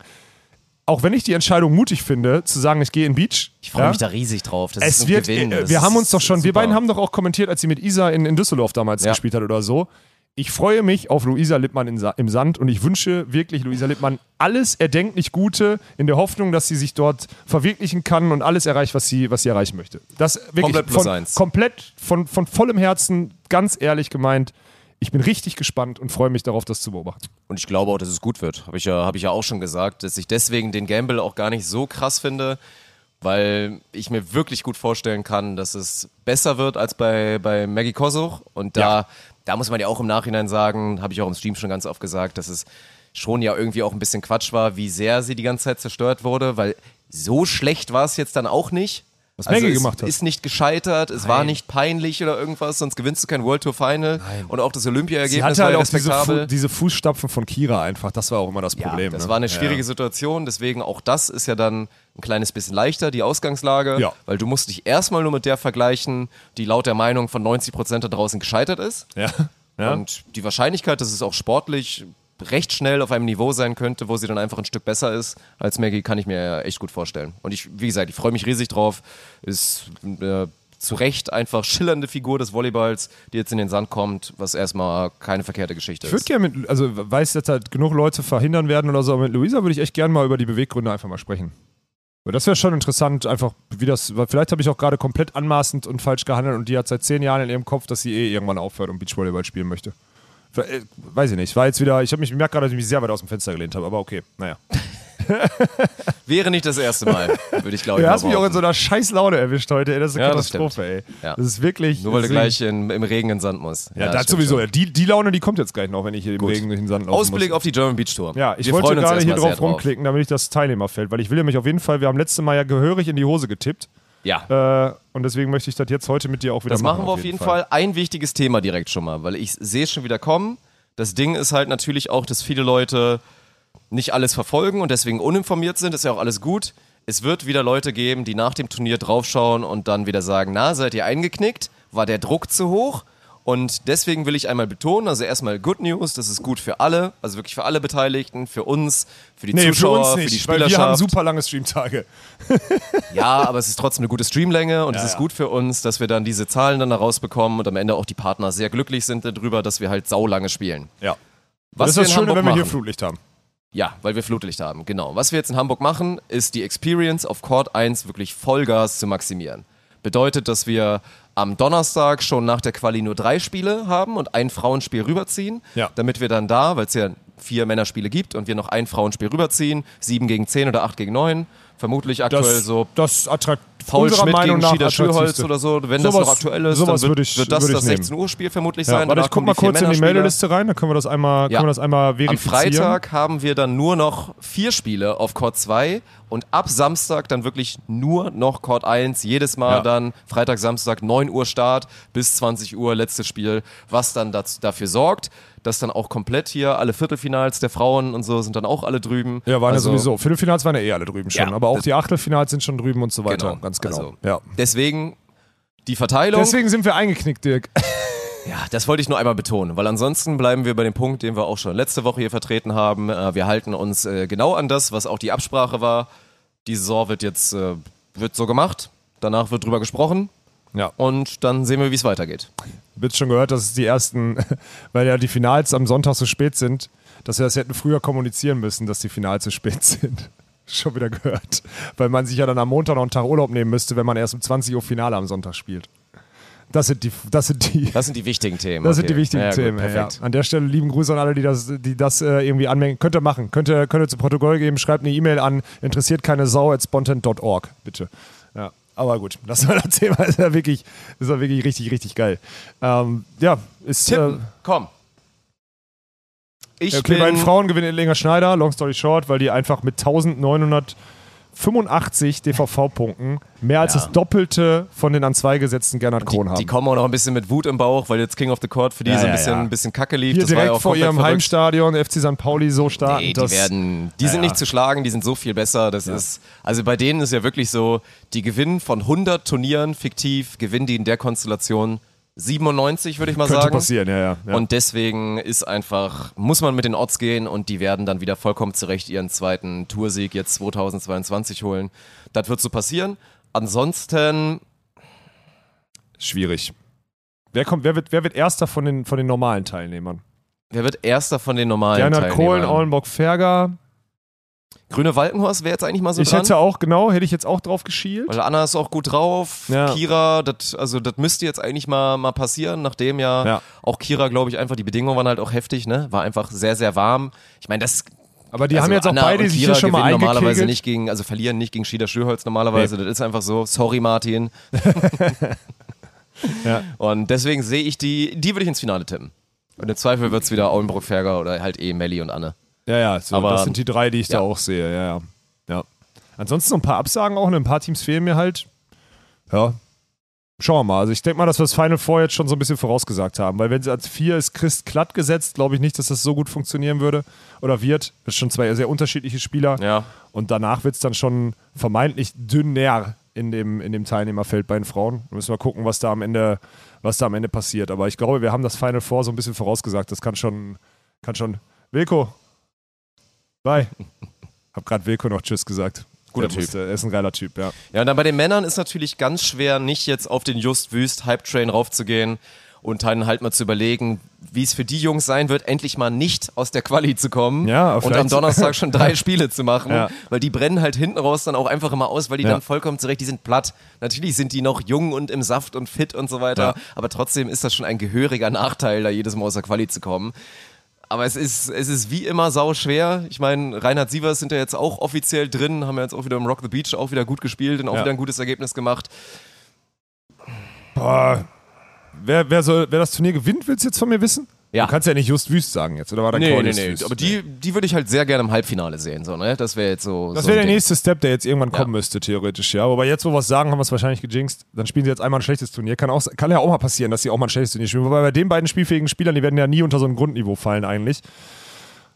auch wenn ich die Entscheidung mutig finde, zu sagen, ich gehe in Beach.
Ich freue
ja,
mich da riesig drauf. Das
es
ist ein
wird,
Gewinn.
äh,
Das
wir haben uns doch schon, wir
super.
beiden haben doch auch kommentiert, als sie mit Isa in, in Düsseldorf damals
Ja.
gespielt hat oder so. Ich freue mich auf Luisa Lippmann in, im Sand und ich wünsche wirklich Luisa Lippmann alles erdenklich Gute in der Hoffnung, dass sie sich dort verwirklichen kann und alles erreicht, was sie, was sie erreichen möchte. Das wirklich
Komplett plus
von,
eins.
komplett von, von vollem Herzen, ganz ehrlich gemeint. Ich bin richtig gespannt und freue mich darauf, das zu beobachten.
Und ich glaube auch, dass es gut wird. Habe ich, ja, hab ich ja auch schon gesagt, dass ich deswegen den Gamble auch gar nicht so krass finde, weil ich mir wirklich gut vorstellen kann, dass es besser wird als bei, bei Maggie Kosuch. Und da,
Ja.
da muss man ja auch im Nachhinein sagen, habe ich auch im Stream schon ganz oft gesagt, dass es schon ja irgendwie auch ein bisschen Quatsch war, wie sehr sie die ganze Zeit zerstört wurde, weil so schlecht war es jetzt dann auch nicht.
Was Maggie
es
gemacht hat.
ist nicht gescheitert, es war nicht peinlich oder irgendwas, sonst gewinnst du kein World Tour Final. Und auch das
Sie
Olympia-Ergebnis
hatte
war
halt
ja
auch diese. Fu diese Fußstapfen von Kira einfach. Das war auch immer das Problem.
Ja, das
ne?
war eine schwierige
ja.
Situation, deswegen auch das ist ja dann ein kleines bisschen leichter, die Ausgangslage,
Ja.
weil du musst dich erstmal nur mit der vergleichen, die laut der Meinung von 90 Prozent da draußen gescheitert ist.
Ja. Ja.
Und die Wahrscheinlichkeit, dass es auch sportlich recht schnell auf einem Niveau sein könnte, wo sie dann einfach ein Stück besser ist als Maggie, kann ich mir ja echt gut vorstellen. Und ich, wie gesagt, ich freue mich riesig drauf. Ist äh, zu Recht einfach schillernde Figur des Volleyballs, die jetzt in den Sand kommt, was erstmal keine verkehrte Geschichte
Ich würde
ist.
gerne mit, also weiß, dass halt genug Leute verhindern werden oder so, aber mit Luisa würde ich echt gerne mal über die Beweggründe einfach mal sprechen. Das wäre schon interessant, einfach wie das, weil vielleicht habe ich auch gerade komplett anmaßend und falsch gehandelt und die hat seit zehn Jahren in ihrem Kopf, dass sie eh irgendwann aufhört und Beachvolleyball spielen möchte. Äh, Weiß ich nicht. War jetzt wieder, ich habe mich ich merke gerade, dass ich mich sehr weit aus dem Fenster gelehnt habe, aber okay, naja. *laughs*
Wäre nicht das erste Mal, würde ich glaube ich
Du hast mich auch in so einer scheiß Laune erwischt heute, ey. Das ist eine
Ja, das
Katastrophe, ey.
Ja.
Das ist wirklich.
Nur weil du gleich in, im Regen in den Sand musst.
Ja, das
stimmt
sowieso.
schon.
Die, die Laune, die kommt jetzt gleich noch, wenn ich hier im
Gut.
Regen durch den Sand laufen
Ausblick
muss.
auf die German Beach Tour.
Ja, ich
Wir
wollte gerade hier drauf rumklicken, damit ich das Teilnehmerfeld, weil ich will nämlich auf jeden Fall, wir haben letztes Mal ja gehörig in die Hose getippt
Ja,
äh, und deswegen möchte ich das jetzt heute mit dir auch wieder
das
machen.
machen wir auf jeden Fall. Ein wichtiges Thema direkt schon mal, weil ich sehe es schon wieder kommen. Das Ding ist halt natürlich auch, dass viele Leute nicht alles verfolgen und deswegen uninformiert sind, ist ja auch alles gut. Es wird wieder Leute geben, die nach dem Turnier draufschauen und dann wieder sagen, na, seid ihr eingeknickt? War der Druck zu hoch? Und deswegen will ich einmal betonen, also erstmal Good News, das ist gut für alle, also wirklich für alle Beteiligten, für uns, für die
Nee,
Zuschauer,
für uns
für,
nicht,
die
weil
Spielerschaft.
wir haben super lange Streamtage. *laughs*
Ja, aber es ist trotzdem eine gute Streamlänge und es
Ja,
ist
ja.
gut für uns, dass wir dann diese Zahlen dann da rausbekommen und am Ende auch die Partner sehr glücklich sind darüber, dass wir halt saulange spielen.
Ja.
Was
das ist das Schöne, wenn wir hier. Flutlicht haben.
Ja, weil wir Flutlicht haben, genau. Was wir jetzt in Hamburg machen, ist die Experience auf Court 1 wirklich Vollgas zu maximieren. Bedeutet, dass wir am Donnerstag schon nach der Quali nur drei Spiele haben und ein Frauenspiel rüberziehen,
Ja.
damit wir dann da, weil es ja vier Männerspiele gibt und wir noch ein Frauenspiel rüberziehen, sieben gegen zehn oder acht gegen neun, vermutlich aktuell
Das,
so
das.
Paul Schmidt
Meinung
gegen Schieder Schürholz oder so, wenn das
Sowas-
noch aktuell ist, dann
würde
wird,
ich-
wird das das
nehmen.
16 Uhr Spiel vermutlich
Ja,
sein.
warte, ich guck mal kurz in die. Meldeliste rein, dann können wir das einmal,
Ja.
können wir das einmal
Am
verifizieren.
Freitag haben wir dann nur noch vier Spiele auf Court 2 und ab Samstag dann wirklich nur noch Court 1. Jedes Mal
Ja.
dann Freitag, Samstag 9 Uhr Start bis 20 Uhr letztes Spiel, was dann das, dafür sorgt, dass dann auch komplett hier alle Viertelfinals der Frauen und so sind dann auch alle drüben.
Ja, waren
Also-
ja sowieso. Viertelfinals waren ja eh alle drüben schon,
Ja,
aber auch die Achtelfinals sind schon drüben und so weiter.
Genau.
Ganz genau.
Also,
ja.
Deswegen die Verteilung.
Deswegen sind wir eingeknickt, Dirk. *laughs*
Ja, das wollte ich nur einmal betonen, weil ansonsten bleiben wir bei dem Punkt, den wir auch schon letzte Woche hier vertreten haben. Äh, Wir halten uns äh, genau an das, was auch die Absprache war. Die Saison wird jetzt äh, wird so gemacht, danach wird drüber gesprochen
Ja.
und dann sehen wir, wie es weitergeht.
Wird schon gehört, dass es die ersten, *laughs* weil ja die Finals am Sonntag so spät sind, dass wir das hätten früher kommunizieren müssen, dass die Finals so spät sind. *laughs* Schon wieder gehört. Weil man sich ja dann am Montag noch einen Tag Urlaub nehmen müsste, wenn man erst um 20 Uhr Finale am Sonntag spielt. Das sind die, das sind die,
Das sind die wichtigen Themen.
Das sind
okay.
die wichtigen
ja, gut,
Themen. ja.
Perfekt.
An der Stelle lieben Grüße an alle, die das, die das äh, irgendwie anmerken. Könnt ihr machen. Könnt ihr, könnt ihr zu Protokoll geben. Schreibt eine E-Mail an interessiert keine Sau at spontan.org, bitte. Ja. Aber gut, das war das Thema. Ist ja wirklich, ist ja wirklich richtig, richtig geil. Ähm, ja, ist. Äh,
Tippen, komm. Ich
okay,
bin,
bei den Frauen gewinnt Edlinger Schneider, long story short, weil die einfach mit 1985 DVV-Punkten mehr als
Ja.
das Doppelte von den an zwei gesetzten Gernot Kron
die,
haben.
die kommen auch noch ein bisschen mit Wut im Bauch, weil jetzt King of the Court für die
Ja,
so ein bisschen,
ja.
ein bisschen kacke lief.
Hier
das war ja
direkt
auch
vor ihrem
verrückt.
Heimstadion, FC St. Pauli, so starten.
Nee, die werden, die sind nicht zu schlagen, die sind so viel besser. Das ist, also bei denen ist ja wirklich so, die gewinnen von 100 Turnieren fiktiv, gewinnen die in der Konstellation 97, würde ich mal
Könnte
sagen.
passieren, ja, ja. ja.
Und deswegen ist einfach, muss man mit den Odds gehen und die werden dann wieder vollkommen zurecht ihren zweiten Toursieg jetzt 2022 holen. Das wird so passieren. Ansonsten,
Schwierig. Wer, kommt, wer, wird, wer wird erster von den, von den normalen Teilnehmern?
wer wird erster von den normalen
Gernot Kohlen,
Teilnehmern?
Aulenbock, Ferger.
Grüne Walkenhorst wäre jetzt eigentlich mal so
Ich
dran.
hätte auch, genau, hätte ich jetzt auch drauf geschielt.
Weil Anna ist auch gut drauf.
Ja.
Kira, das, also das müsste jetzt eigentlich mal, mal passieren, nachdem ja,
Ja.
auch Kira, glaube ich, einfach die Bedingungen waren halt auch heftig, ne? War einfach sehr, sehr warm. Ich meine, das.
Aber die
also
haben jetzt auch
Anna
beide sich
Kira
hier schon mal
gewinnen normalerweise
eingekegelt.
nicht gegen, also verlieren nicht gegen Schieder Schürholz normalerweise. Das ist einfach so. Sorry, Martin. *laughs*
Ja.
Und deswegen sehe ich die, die würde ich ins Finale tippen. Und im Zweifel wird es wieder Auenbrock-Ferger oder halt eh Melli und Anne.
Ja, ja, so,
Aber-
das sind die drei, die ich da
Ja.
auch sehe. Ja, ja. ja. Ansonsten noch ein paar Absagen auch. und Ein paar Teams fehlen mir halt. Ja. Schauen wir mal. Also ich denke mal, dass wir das Final Four jetzt schon so ein bisschen vorausgesagt haben. Weil wenn sie als vier ist Christ glatt gesetzt, glaube ich nicht, dass das so gut funktionieren würde. Oder wird. Das sind schon zwei sehr unterschiedliche Spieler.
Ja.
Und danach wird es dann schon vermeintlich dünner in dem, in dem Teilnehmerfeld bei den Frauen. Da müssen wir gucken, was da am Ende, was da am Ende passiert. Aber ich glaube, wir haben das Final Four so ein bisschen vorausgesagt. Das kann schon, kann schon. Wilko. Bye. Hab gerade Wilko noch Tschüss gesagt.
Guter
Der
Typ.
Er ist ein geiler Typ, ja.
Ja, und dann bei den Männern ist natürlich ganz schwer, nicht jetzt auf den Just Wüst Hype Train raufzugehen und dann halt mal zu überlegen, wie es für die Jungs sein wird, endlich mal nicht aus der Quali zu kommen
Ja,
und am Donnerstag schon drei *laughs* Spiele zu machen,
Ja.
weil die brennen halt hinten raus dann auch einfach immer aus, weil die
Ja.
dann vollkommen zurecht, die sind platt. Natürlich sind die noch jung und im Saft und fit und so weiter, aber trotzdem ist das schon ein gehöriger Nachteil, da jedes Mal aus der Quali zu kommen. Aber es ist, es ist wie immer sau schwer. Ich meine, Reinhard Sievers sind ja jetzt auch offiziell drin, haben ja jetzt auch wieder im Rock the Beach auch wieder gut gespielt und auch
Ja.
wieder ein gutes Ergebnis gemacht.
Boah. Wer, wer, soll, wer das Turnier gewinnt, willst du jetzt von mir wissen?
Ja.
Du kannst ja nicht Just Wüst sagen jetzt, oder war dein
Nee, nee, nee.
Wüst?
Aber die, die würde ich halt sehr gerne im Halbfinale sehen. So, ne? Das wäre jetzt so.
Das
so
wäre der
Ding.
nächste Step, der jetzt irgendwann
Ja.
kommen müsste, theoretisch, ja. Aber jetzt, wo wir es sagen, haben wir es wahrscheinlich gejinxt. Dann spielen sie jetzt einmal ein schlechtes Turnier. Kann, auch, kann ja auch mal passieren, dass sie auch mal ein schlechtes Turnier spielen. Wobei bei den beiden spielfähigen Spielern, die werden ja nie unter so ein Grundniveau fallen eigentlich.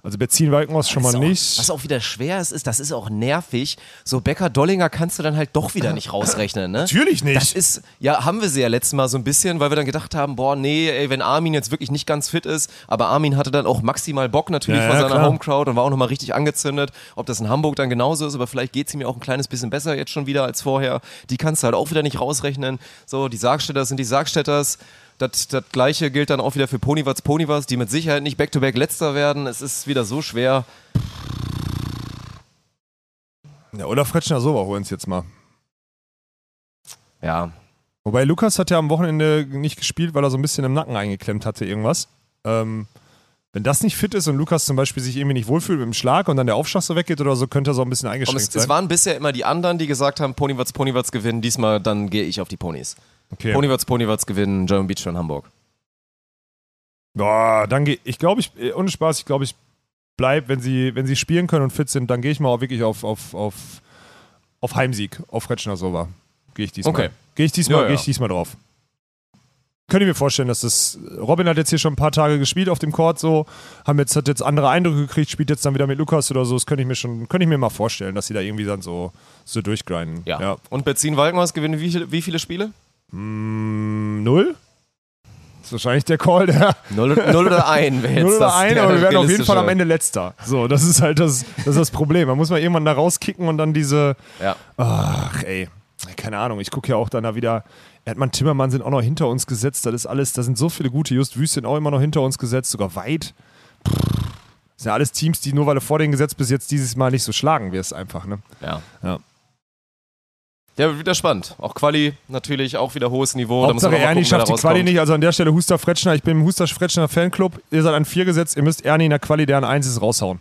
Also Benzin-Walkenhaus schon mal
auch-
nicht.
Was auch wieder schwer ist, ist, das ist auch nervig. So Becker-Dollinger kannst du dann halt doch wieder nicht rausrechnen, ne? *laughs*
Natürlich nicht.
Das ist, ja, haben wir sie ja letztes Mal so ein bisschen, weil wir dann gedacht haben, boah, nee, ey, wenn Armin jetzt wirklich nicht ganz fit ist, aber Armin hatte dann auch maximal Bock natürlich
Ja,
vor
ja,
seiner
klar.
Homecrowd und war auch nochmal richtig angezündet. Ob das in Hamburg dann genauso ist, aber vielleicht geht es ihm ja auch ein kleines bisschen besser jetzt schon wieder als vorher. Die kannst du halt auch wieder nicht rausrechnen. So, die Sargstädter sind die Sargstädters. Das, das gleiche gilt dann auch wieder für Ponywatz Ponywatz, die mit Sicherheit nicht back-to-back letzter werden. Es ist wieder so schwer.
ja, oder Fretschner Sober holen es jetzt mal.
Ja,
Wobei Lukas hat ja am Wochenende nicht gespielt, weil er so ein bisschen im Nacken eingeklemmt hatte, irgendwas. Ähm, wenn das nicht fit ist und Lukas zum Beispiel sich irgendwie nicht wohlfühlt mit dem Schlag und dann der Aufschlag so weggeht oder so, könnte er so ein bisschen eingeschränkt
es,
sein.
es waren bisher immer die anderen, die gesagt haben, Ponywatz, Ponywatz gewinnen. Diesmal dann gehe ich auf die Ponys.
Okay.
Ponywatz, Ponywatz gewinnen, German Beach in Hamburg.
Boah, dann gehe ich glaube ich, äh, ohne Spaß, ich glaube ich bleib, wenn sie, wenn sie spielen können und fit sind, dann gehe ich mal auch wirklich auf, auf, auf, auf Heimsieg, auf Fretschner Sober. Gehe ich diesmal.
Okay.
Gehe ich diesmal,
Ja,
gehe
ja.
ich diesmal drauf. Könnt ihr mir vorstellen, dass das. Robin hat jetzt hier schon ein paar Tage gespielt auf dem Court so, haben jetzt, hat jetzt andere Eindrücke gekriegt, spielt jetzt dann wieder mit Lukas oder so. Das könnte ich mir schon, könnte ich mir mal vorstellen, dass sie da irgendwie dann so, so durchgrinden.
Ja.
ja.
Und Benzin Walkenhaus gewinnen wie wie viele Spiele?
Mm, null? Das ist wahrscheinlich der Call, der.
Null, null oder ein wäre jetzt
Null oder ein, aber wir werden auf jeden Fall am Ende letzter. So, das ist halt das, das, ist das Problem. Man muss mal irgendwann da rauskicken und dann diese.
Ja.
Ach, ey. Keine Ahnung. Ich gucke ja auch dann da wieder. Erdmann Timmermann sind auch noch hinter uns gesetzt. Das ist alles. Da sind so viele gute. Just Wüst sind auch immer noch hinter uns gesetzt, sogar weit. Pff. Das sind ja alles Teams, die nur weil du vor denen gesetzt bist, jetzt dieses Mal nicht so schlagen wirst, einfach. Ne?
Ja.
Ja.
Ja, wird wieder spannend. Auch Quali natürlich, auch wieder hohes Niveau. Da muss
Hauptsache
mal
Ernie schafft
da
die Quali nicht. Also an der Stelle Huster Fretschner. Ich bin im Huster Fretschner Fanclub. Ihr seid an vier gesetzt. Ihr müsst Ernie in der Quali, der an eins ist, raushauen.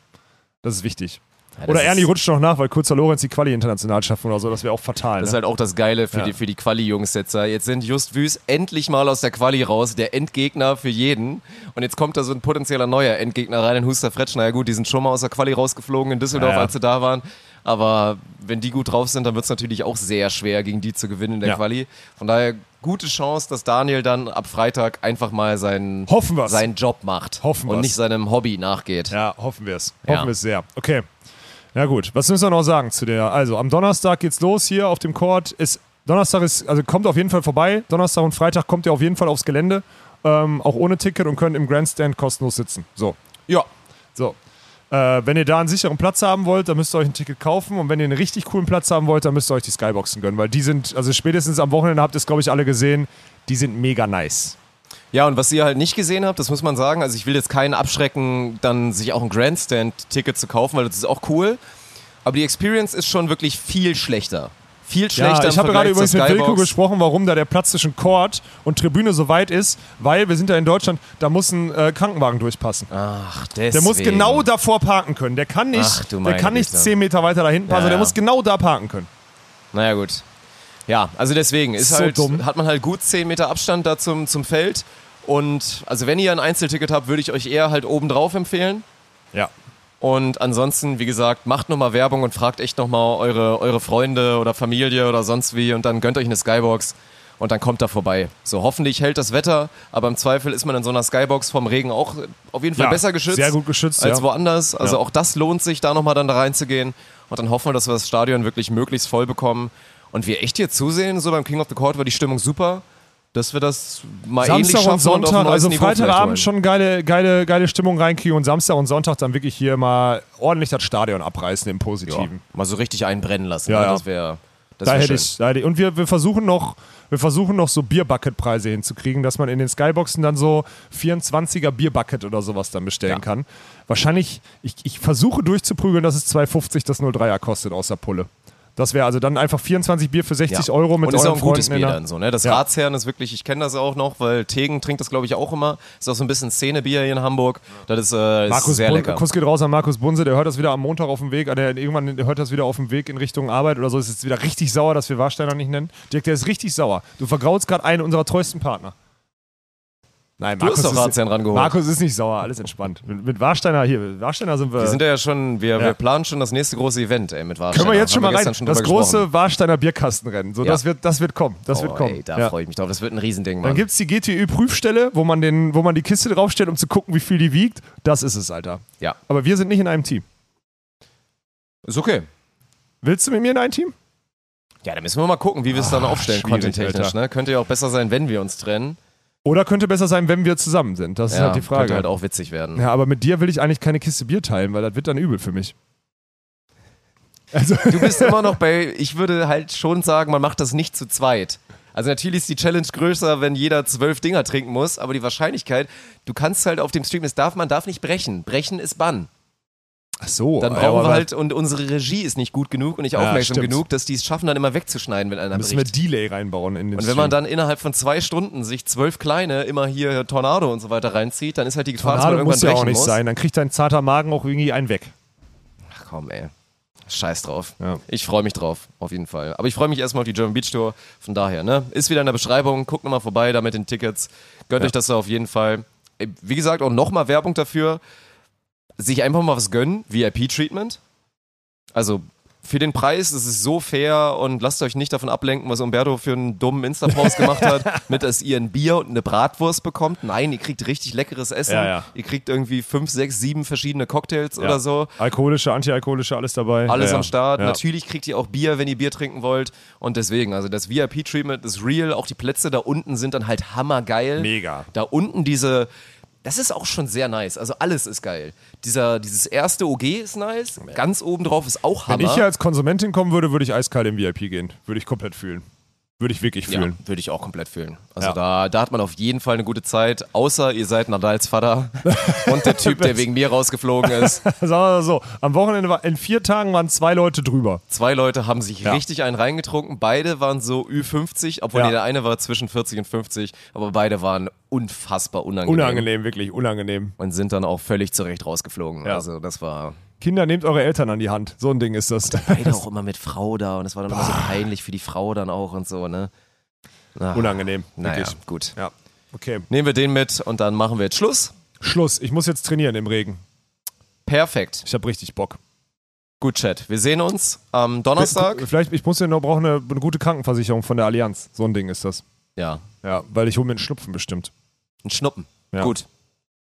Das ist wichtig.
Ja,
Oder
ist-
Ernie rutscht noch nach, weil kurzer Lorenz die Quali international schaffen oder so. Das wäre auch fatal.
Das ist
ne?
halt auch das Geile für
Ja.
die, für die Quali-Jungs jetzt. Jetzt sind Just Wüst endlich mal aus der Quali raus, der Endgegner für jeden. Und jetzt kommt da so ein potenzieller neuer Endgegner rein in Huster Fretschner. Ja gut, die sind schon mal aus der Quali rausgeflogen in Düsseldorf,
Ja, ja.
als sie da waren. Aber wenn die gut drauf sind, dann wird es natürlich auch sehr schwer, gegen die zu gewinnen in der
Ja.
Quali. Von daher gute Chance, dass Daniel dann ab Freitag einfach mal seinen,
Hoffen wir's.
seinen Job macht
Hoffen
und
wir's.
nicht seinem Hobby nachgeht.
Ja, hoffen wir es.
Ja.
Hoffen wir es sehr. Okay. Ja gut, was müssen wir noch sagen zu der? Also am Donnerstag geht's los hier auf dem Court. Ist, Donnerstag ist, also kommt auf jeden Fall vorbei. Donnerstag und Freitag kommt ihr auf jeden Fall aufs Gelände. Ähm, auch ohne Ticket und könnt im Grandstand kostenlos sitzen. So.
Ja.
So. Äh, wenn ihr da einen sicheren Platz haben wollt, dann müsst ihr euch ein Ticket kaufen. Und wenn ihr einen richtig coolen Platz haben wollt, dann müsst ihr euch die Skyboxen gönnen. Weil die sind, also spätestens am Wochenende habt ihr es, glaube ich, alle gesehen, die sind mega nice.
Ja, und was ihr halt nicht gesehen habt, das muss man sagen, also ich will jetzt keinen abschrecken, dann sich auch ein Grandstand-Ticket zu kaufen, weil das ist auch cool. Aber die Experience ist schon wirklich viel schlechter. Viel schlechter
Ja, ich habe gerade übrigens mit Wilko gesprochen, warum da der Platz zwischen Court und Tribüne so weit ist, weil wir sind ja in Deutschland, da muss ein äh, Krankenwagen durchpassen.
Ach, deswegen.
Der muss genau davor parken können. Der kann nicht,
Ach,
der kann nicht zehn Meter weiter da hinten passen,
Ja,
der
ja.
muss genau da parken können.
Naja, gut. Ja, also deswegen ist
So
halt,
dumm.
hat man halt gut 10 Meter Abstand da zum, zum Feld. Und also wenn ihr ein Einzelticket habt, würde ich euch eher halt oben drauf empfehlen.
Ja.
Und ansonsten, wie gesagt, macht nochmal Werbung und fragt echt nochmal eure, eure Freunde oder Familie oder sonst wie und dann gönnt euch eine Skybox und dann kommt da vorbei. So, hoffentlich hält das Wetter, aber im Zweifel ist man in so einer Skybox vom Regen auch auf jeden Fall
Ja,
besser geschützt.
sehr gut geschützt,
Als
ja.
woanders. Also
Ja.
auch das lohnt sich, da nochmal dann da reinzugehen. Und dann hoffen wir, dass wir das Stadion wirklich möglichst voll bekommen. Und wir echt hier zusehen, so beim King of the Court war die Stimmung super, dass wir das mal ähnlich
Samstag
schaffen
und Sonntag, also
Niveau
Freitagabend schon geile, geile, geile Stimmung reinkriegen und Samstag und Sonntag dann wirklich hier mal ordentlich das Stadion abreißen im
ja,
Positiven.
mal so richtig einbrennen lassen.
Ja,
ne?
ja.
Das wäre das
Da hätte ich, da hätte ich. Und wir, wir versuchen noch, wir versuchen noch so Bierbucket-Preise hinzukriegen, dass man in den Skyboxen dann so 24er Bierbucket oder sowas dann bestellen
Ja.
kann. Wahrscheinlich, ich, ich versuche durchzuprügeln, dass es 2,50 das 03er kostet außer Pulle. Das wäre also dann einfach 24 Bier für 60
Ja.
Euro mit
und ist
euren
auch ein gutes
Freunden in
Bier
der-
dann so, ne? Das
Ja.
Ratsherren ist wirklich, ich kenne das auch noch, weil Tegen trinkt das glaube ich auch immer. Ist auch so ein bisschen Szenebier hier in Hamburg. Das ist, äh, ist
Markus
sehr
Bun-
lecker.
Kuss geht raus an Markus Bunse, der hört das wieder am Montag auf dem Weg, äh, der irgendwann hört das wieder auf dem Weg in Richtung Arbeit oder so, ist jetzt wieder richtig sauer, dass wir Warsteiner nicht nennen. Dirk, der ist richtig sauer. Du vergraulst gerade einen unserer treuesten Partner. Nein,
Du hast doch Razian rangeholt.
Markus ist nicht sauer, alles entspannt. Mit, mit Warsteiner hier, mit Warsteiner sind wir.
Wir sind ja schon, wir,
Ja.
wir planen schon das nächste große Event, ey, mit Warsteiner.
können wir jetzt schon
Haben
mal rein?
schon
das große
gesprochen.
Warsteiner Bierkastenrennen. So,
Ja.
das, wird, das wird kommen. Das wird
Oh,
kommen.
ey, da
Ja.
freue ich mich drauf. Das wird ein Riesending, Mann.
Dann gibt es die GTÜ-Prüfstelle, wo, man den- wo man die Kiste draufstellt, um zu gucken, wie viel die wiegt. Das ist es, Alter.
ja,
Aber wir sind nicht in einem Team.
ist okay.
Willst du mit mir in ein Team?
Ja, da müssen wir mal gucken, wie wir es dann
Ah,
aufstellen,
schwierig,
content-technisch. Ne? Könnte ja auch besser sein, wenn wir uns trennen.
Oder könnte besser sein, wenn wir zusammen sind? Das ist
ja,
halt die Frage.
Könnte halt auch witzig werden.
ja, aber mit dir will ich eigentlich keine Kiste Bier teilen, weil das wird dann übel für mich. Also,
Du bist *laughs* immer noch bei, ich würde halt schon sagen, man macht das nicht zu zweit. Also natürlich ist die Challenge größer, wenn jeder zwölf Dinger trinken muss, aber die Wahrscheinlichkeit, du kannst halt auf dem Stream, es darf, man darf nicht brechen. Brechen ist Bann.
Ach so.
Dann
ja,
brauchen
aber
wir halt, und unsere Regie ist nicht gut genug und nicht
Ja,
aufmerksam
stimmt.
genug, dass die es schaffen, dann immer wegzuschneiden, wenn einer
Müssen wir
bricht.
Delay reinbauen in den
Und wenn man dann innerhalb von zwei Stunden sich zwölf kleine immer hier Tornado und so weiter reinzieht, dann ist halt die Gefahr, dass man
Tornado
irgendwann
muss ja auch nicht
muss.
sein. Dann kriegt dein zarter Magen auch irgendwie einen weg.
Ach komm, ey. Scheiß drauf.
Ja.
Ich freue mich drauf, auf jeden Fall. Aber ich freue mich erstmal auf die German Beach Tour. Von daher, ne? Ist wieder in der Beschreibung. Guckt nochmal vorbei da mit den Tickets. Gönnt
Ja.
euch das da auf jeden Fall. Wie gesagt, auch nochmal Werbung dafür. Sich einfach mal was gönnen. VIP-Treatment. Also für den Preis ist es so fair und lasst euch nicht davon ablenken, was Umberto für einen dummen Insta-Post gemacht hat, *laughs* mit dass ihr ein Bier und eine Bratwurst bekommt. Nein, ihr kriegt richtig leckeres Essen.
Ja, ja.
Ihr kriegt irgendwie fünf, sechs, sieben verschiedene Cocktails
Ja.
oder so.
Alkoholische, antialkoholische, alles dabei.
Alles am Start. Natürlich kriegt ihr auch Bier, wenn ihr Bier trinken wollt. Und deswegen, also das VIP-Treatment ist real. Auch die Plätze da unten sind dann halt hammergeil.
Mega.
Da unten diese, das ist auch schon sehr nice. Also alles ist geil. Dieser, dieses erste OG ist nice. Ganz oben drauf ist auch
Wenn
Hammer.
ich hier als Konsumentin kommen würde, würde ich eiskalt im VIP gehen. Würde ich komplett fühlen. Würde ich wirklich
ja,
fühlen.
würde ich auch komplett fühlen. Also
Ja.
da, da hat man auf jeden Fall eine gute Zeit. Außer ihr seid Nadals Vater *laughs* und der Typ, der wegen mir rausgeflogen ist. *laughs*
Sagen wir mal so, am Wochenende war, in vier Tagen waren zwei Leute drüber.
Zwei Leute haben sich
Ja.
richtig einen reingetrunken. Beide waren so Ü50, obwohl
Ja.
der eine war zwischen 40 und 50, aber beide waren unfassbar unangenehm.
Unangenehm, wirklich unangenehm.
Und sind dann auch völlig zurecht rausgeflogen.
Ja.
Also das war
Kinder, nehmt eure Eltern an die Hand. So ein Ding ist das.
beide *laughs* auch immer mit Frau da und es war dann immer so peinlich für die Frau dann auch und so, ne? Ah,
Unangenehm,
Naja, gut.
Ja. Okay.
Nehmen wir den mit und dann machen wir jetzt Schluss.
Schluss. Ich muss jetzt trainieren im Regen.
Perfekt.
Ich habe richtig Bock.
Gut, Chat. Wir sehen uns am Donnerstag.
Vielleicht, ich muss ja noch brauchen eine, eine gute Krankenversicherung von der Allianz. So ein Ding ist das.
Ja,
Ja, weil ich hole mir einen Schnupfen bestimmt.
ein Schnuppen.
Ja.
Gut,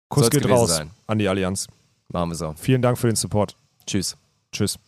Kuss
Soll's
geht raus
sein.
an die Allianz.
Machen wir so.
Vielen Dank für den Support.
Tschüss.
Tschüss.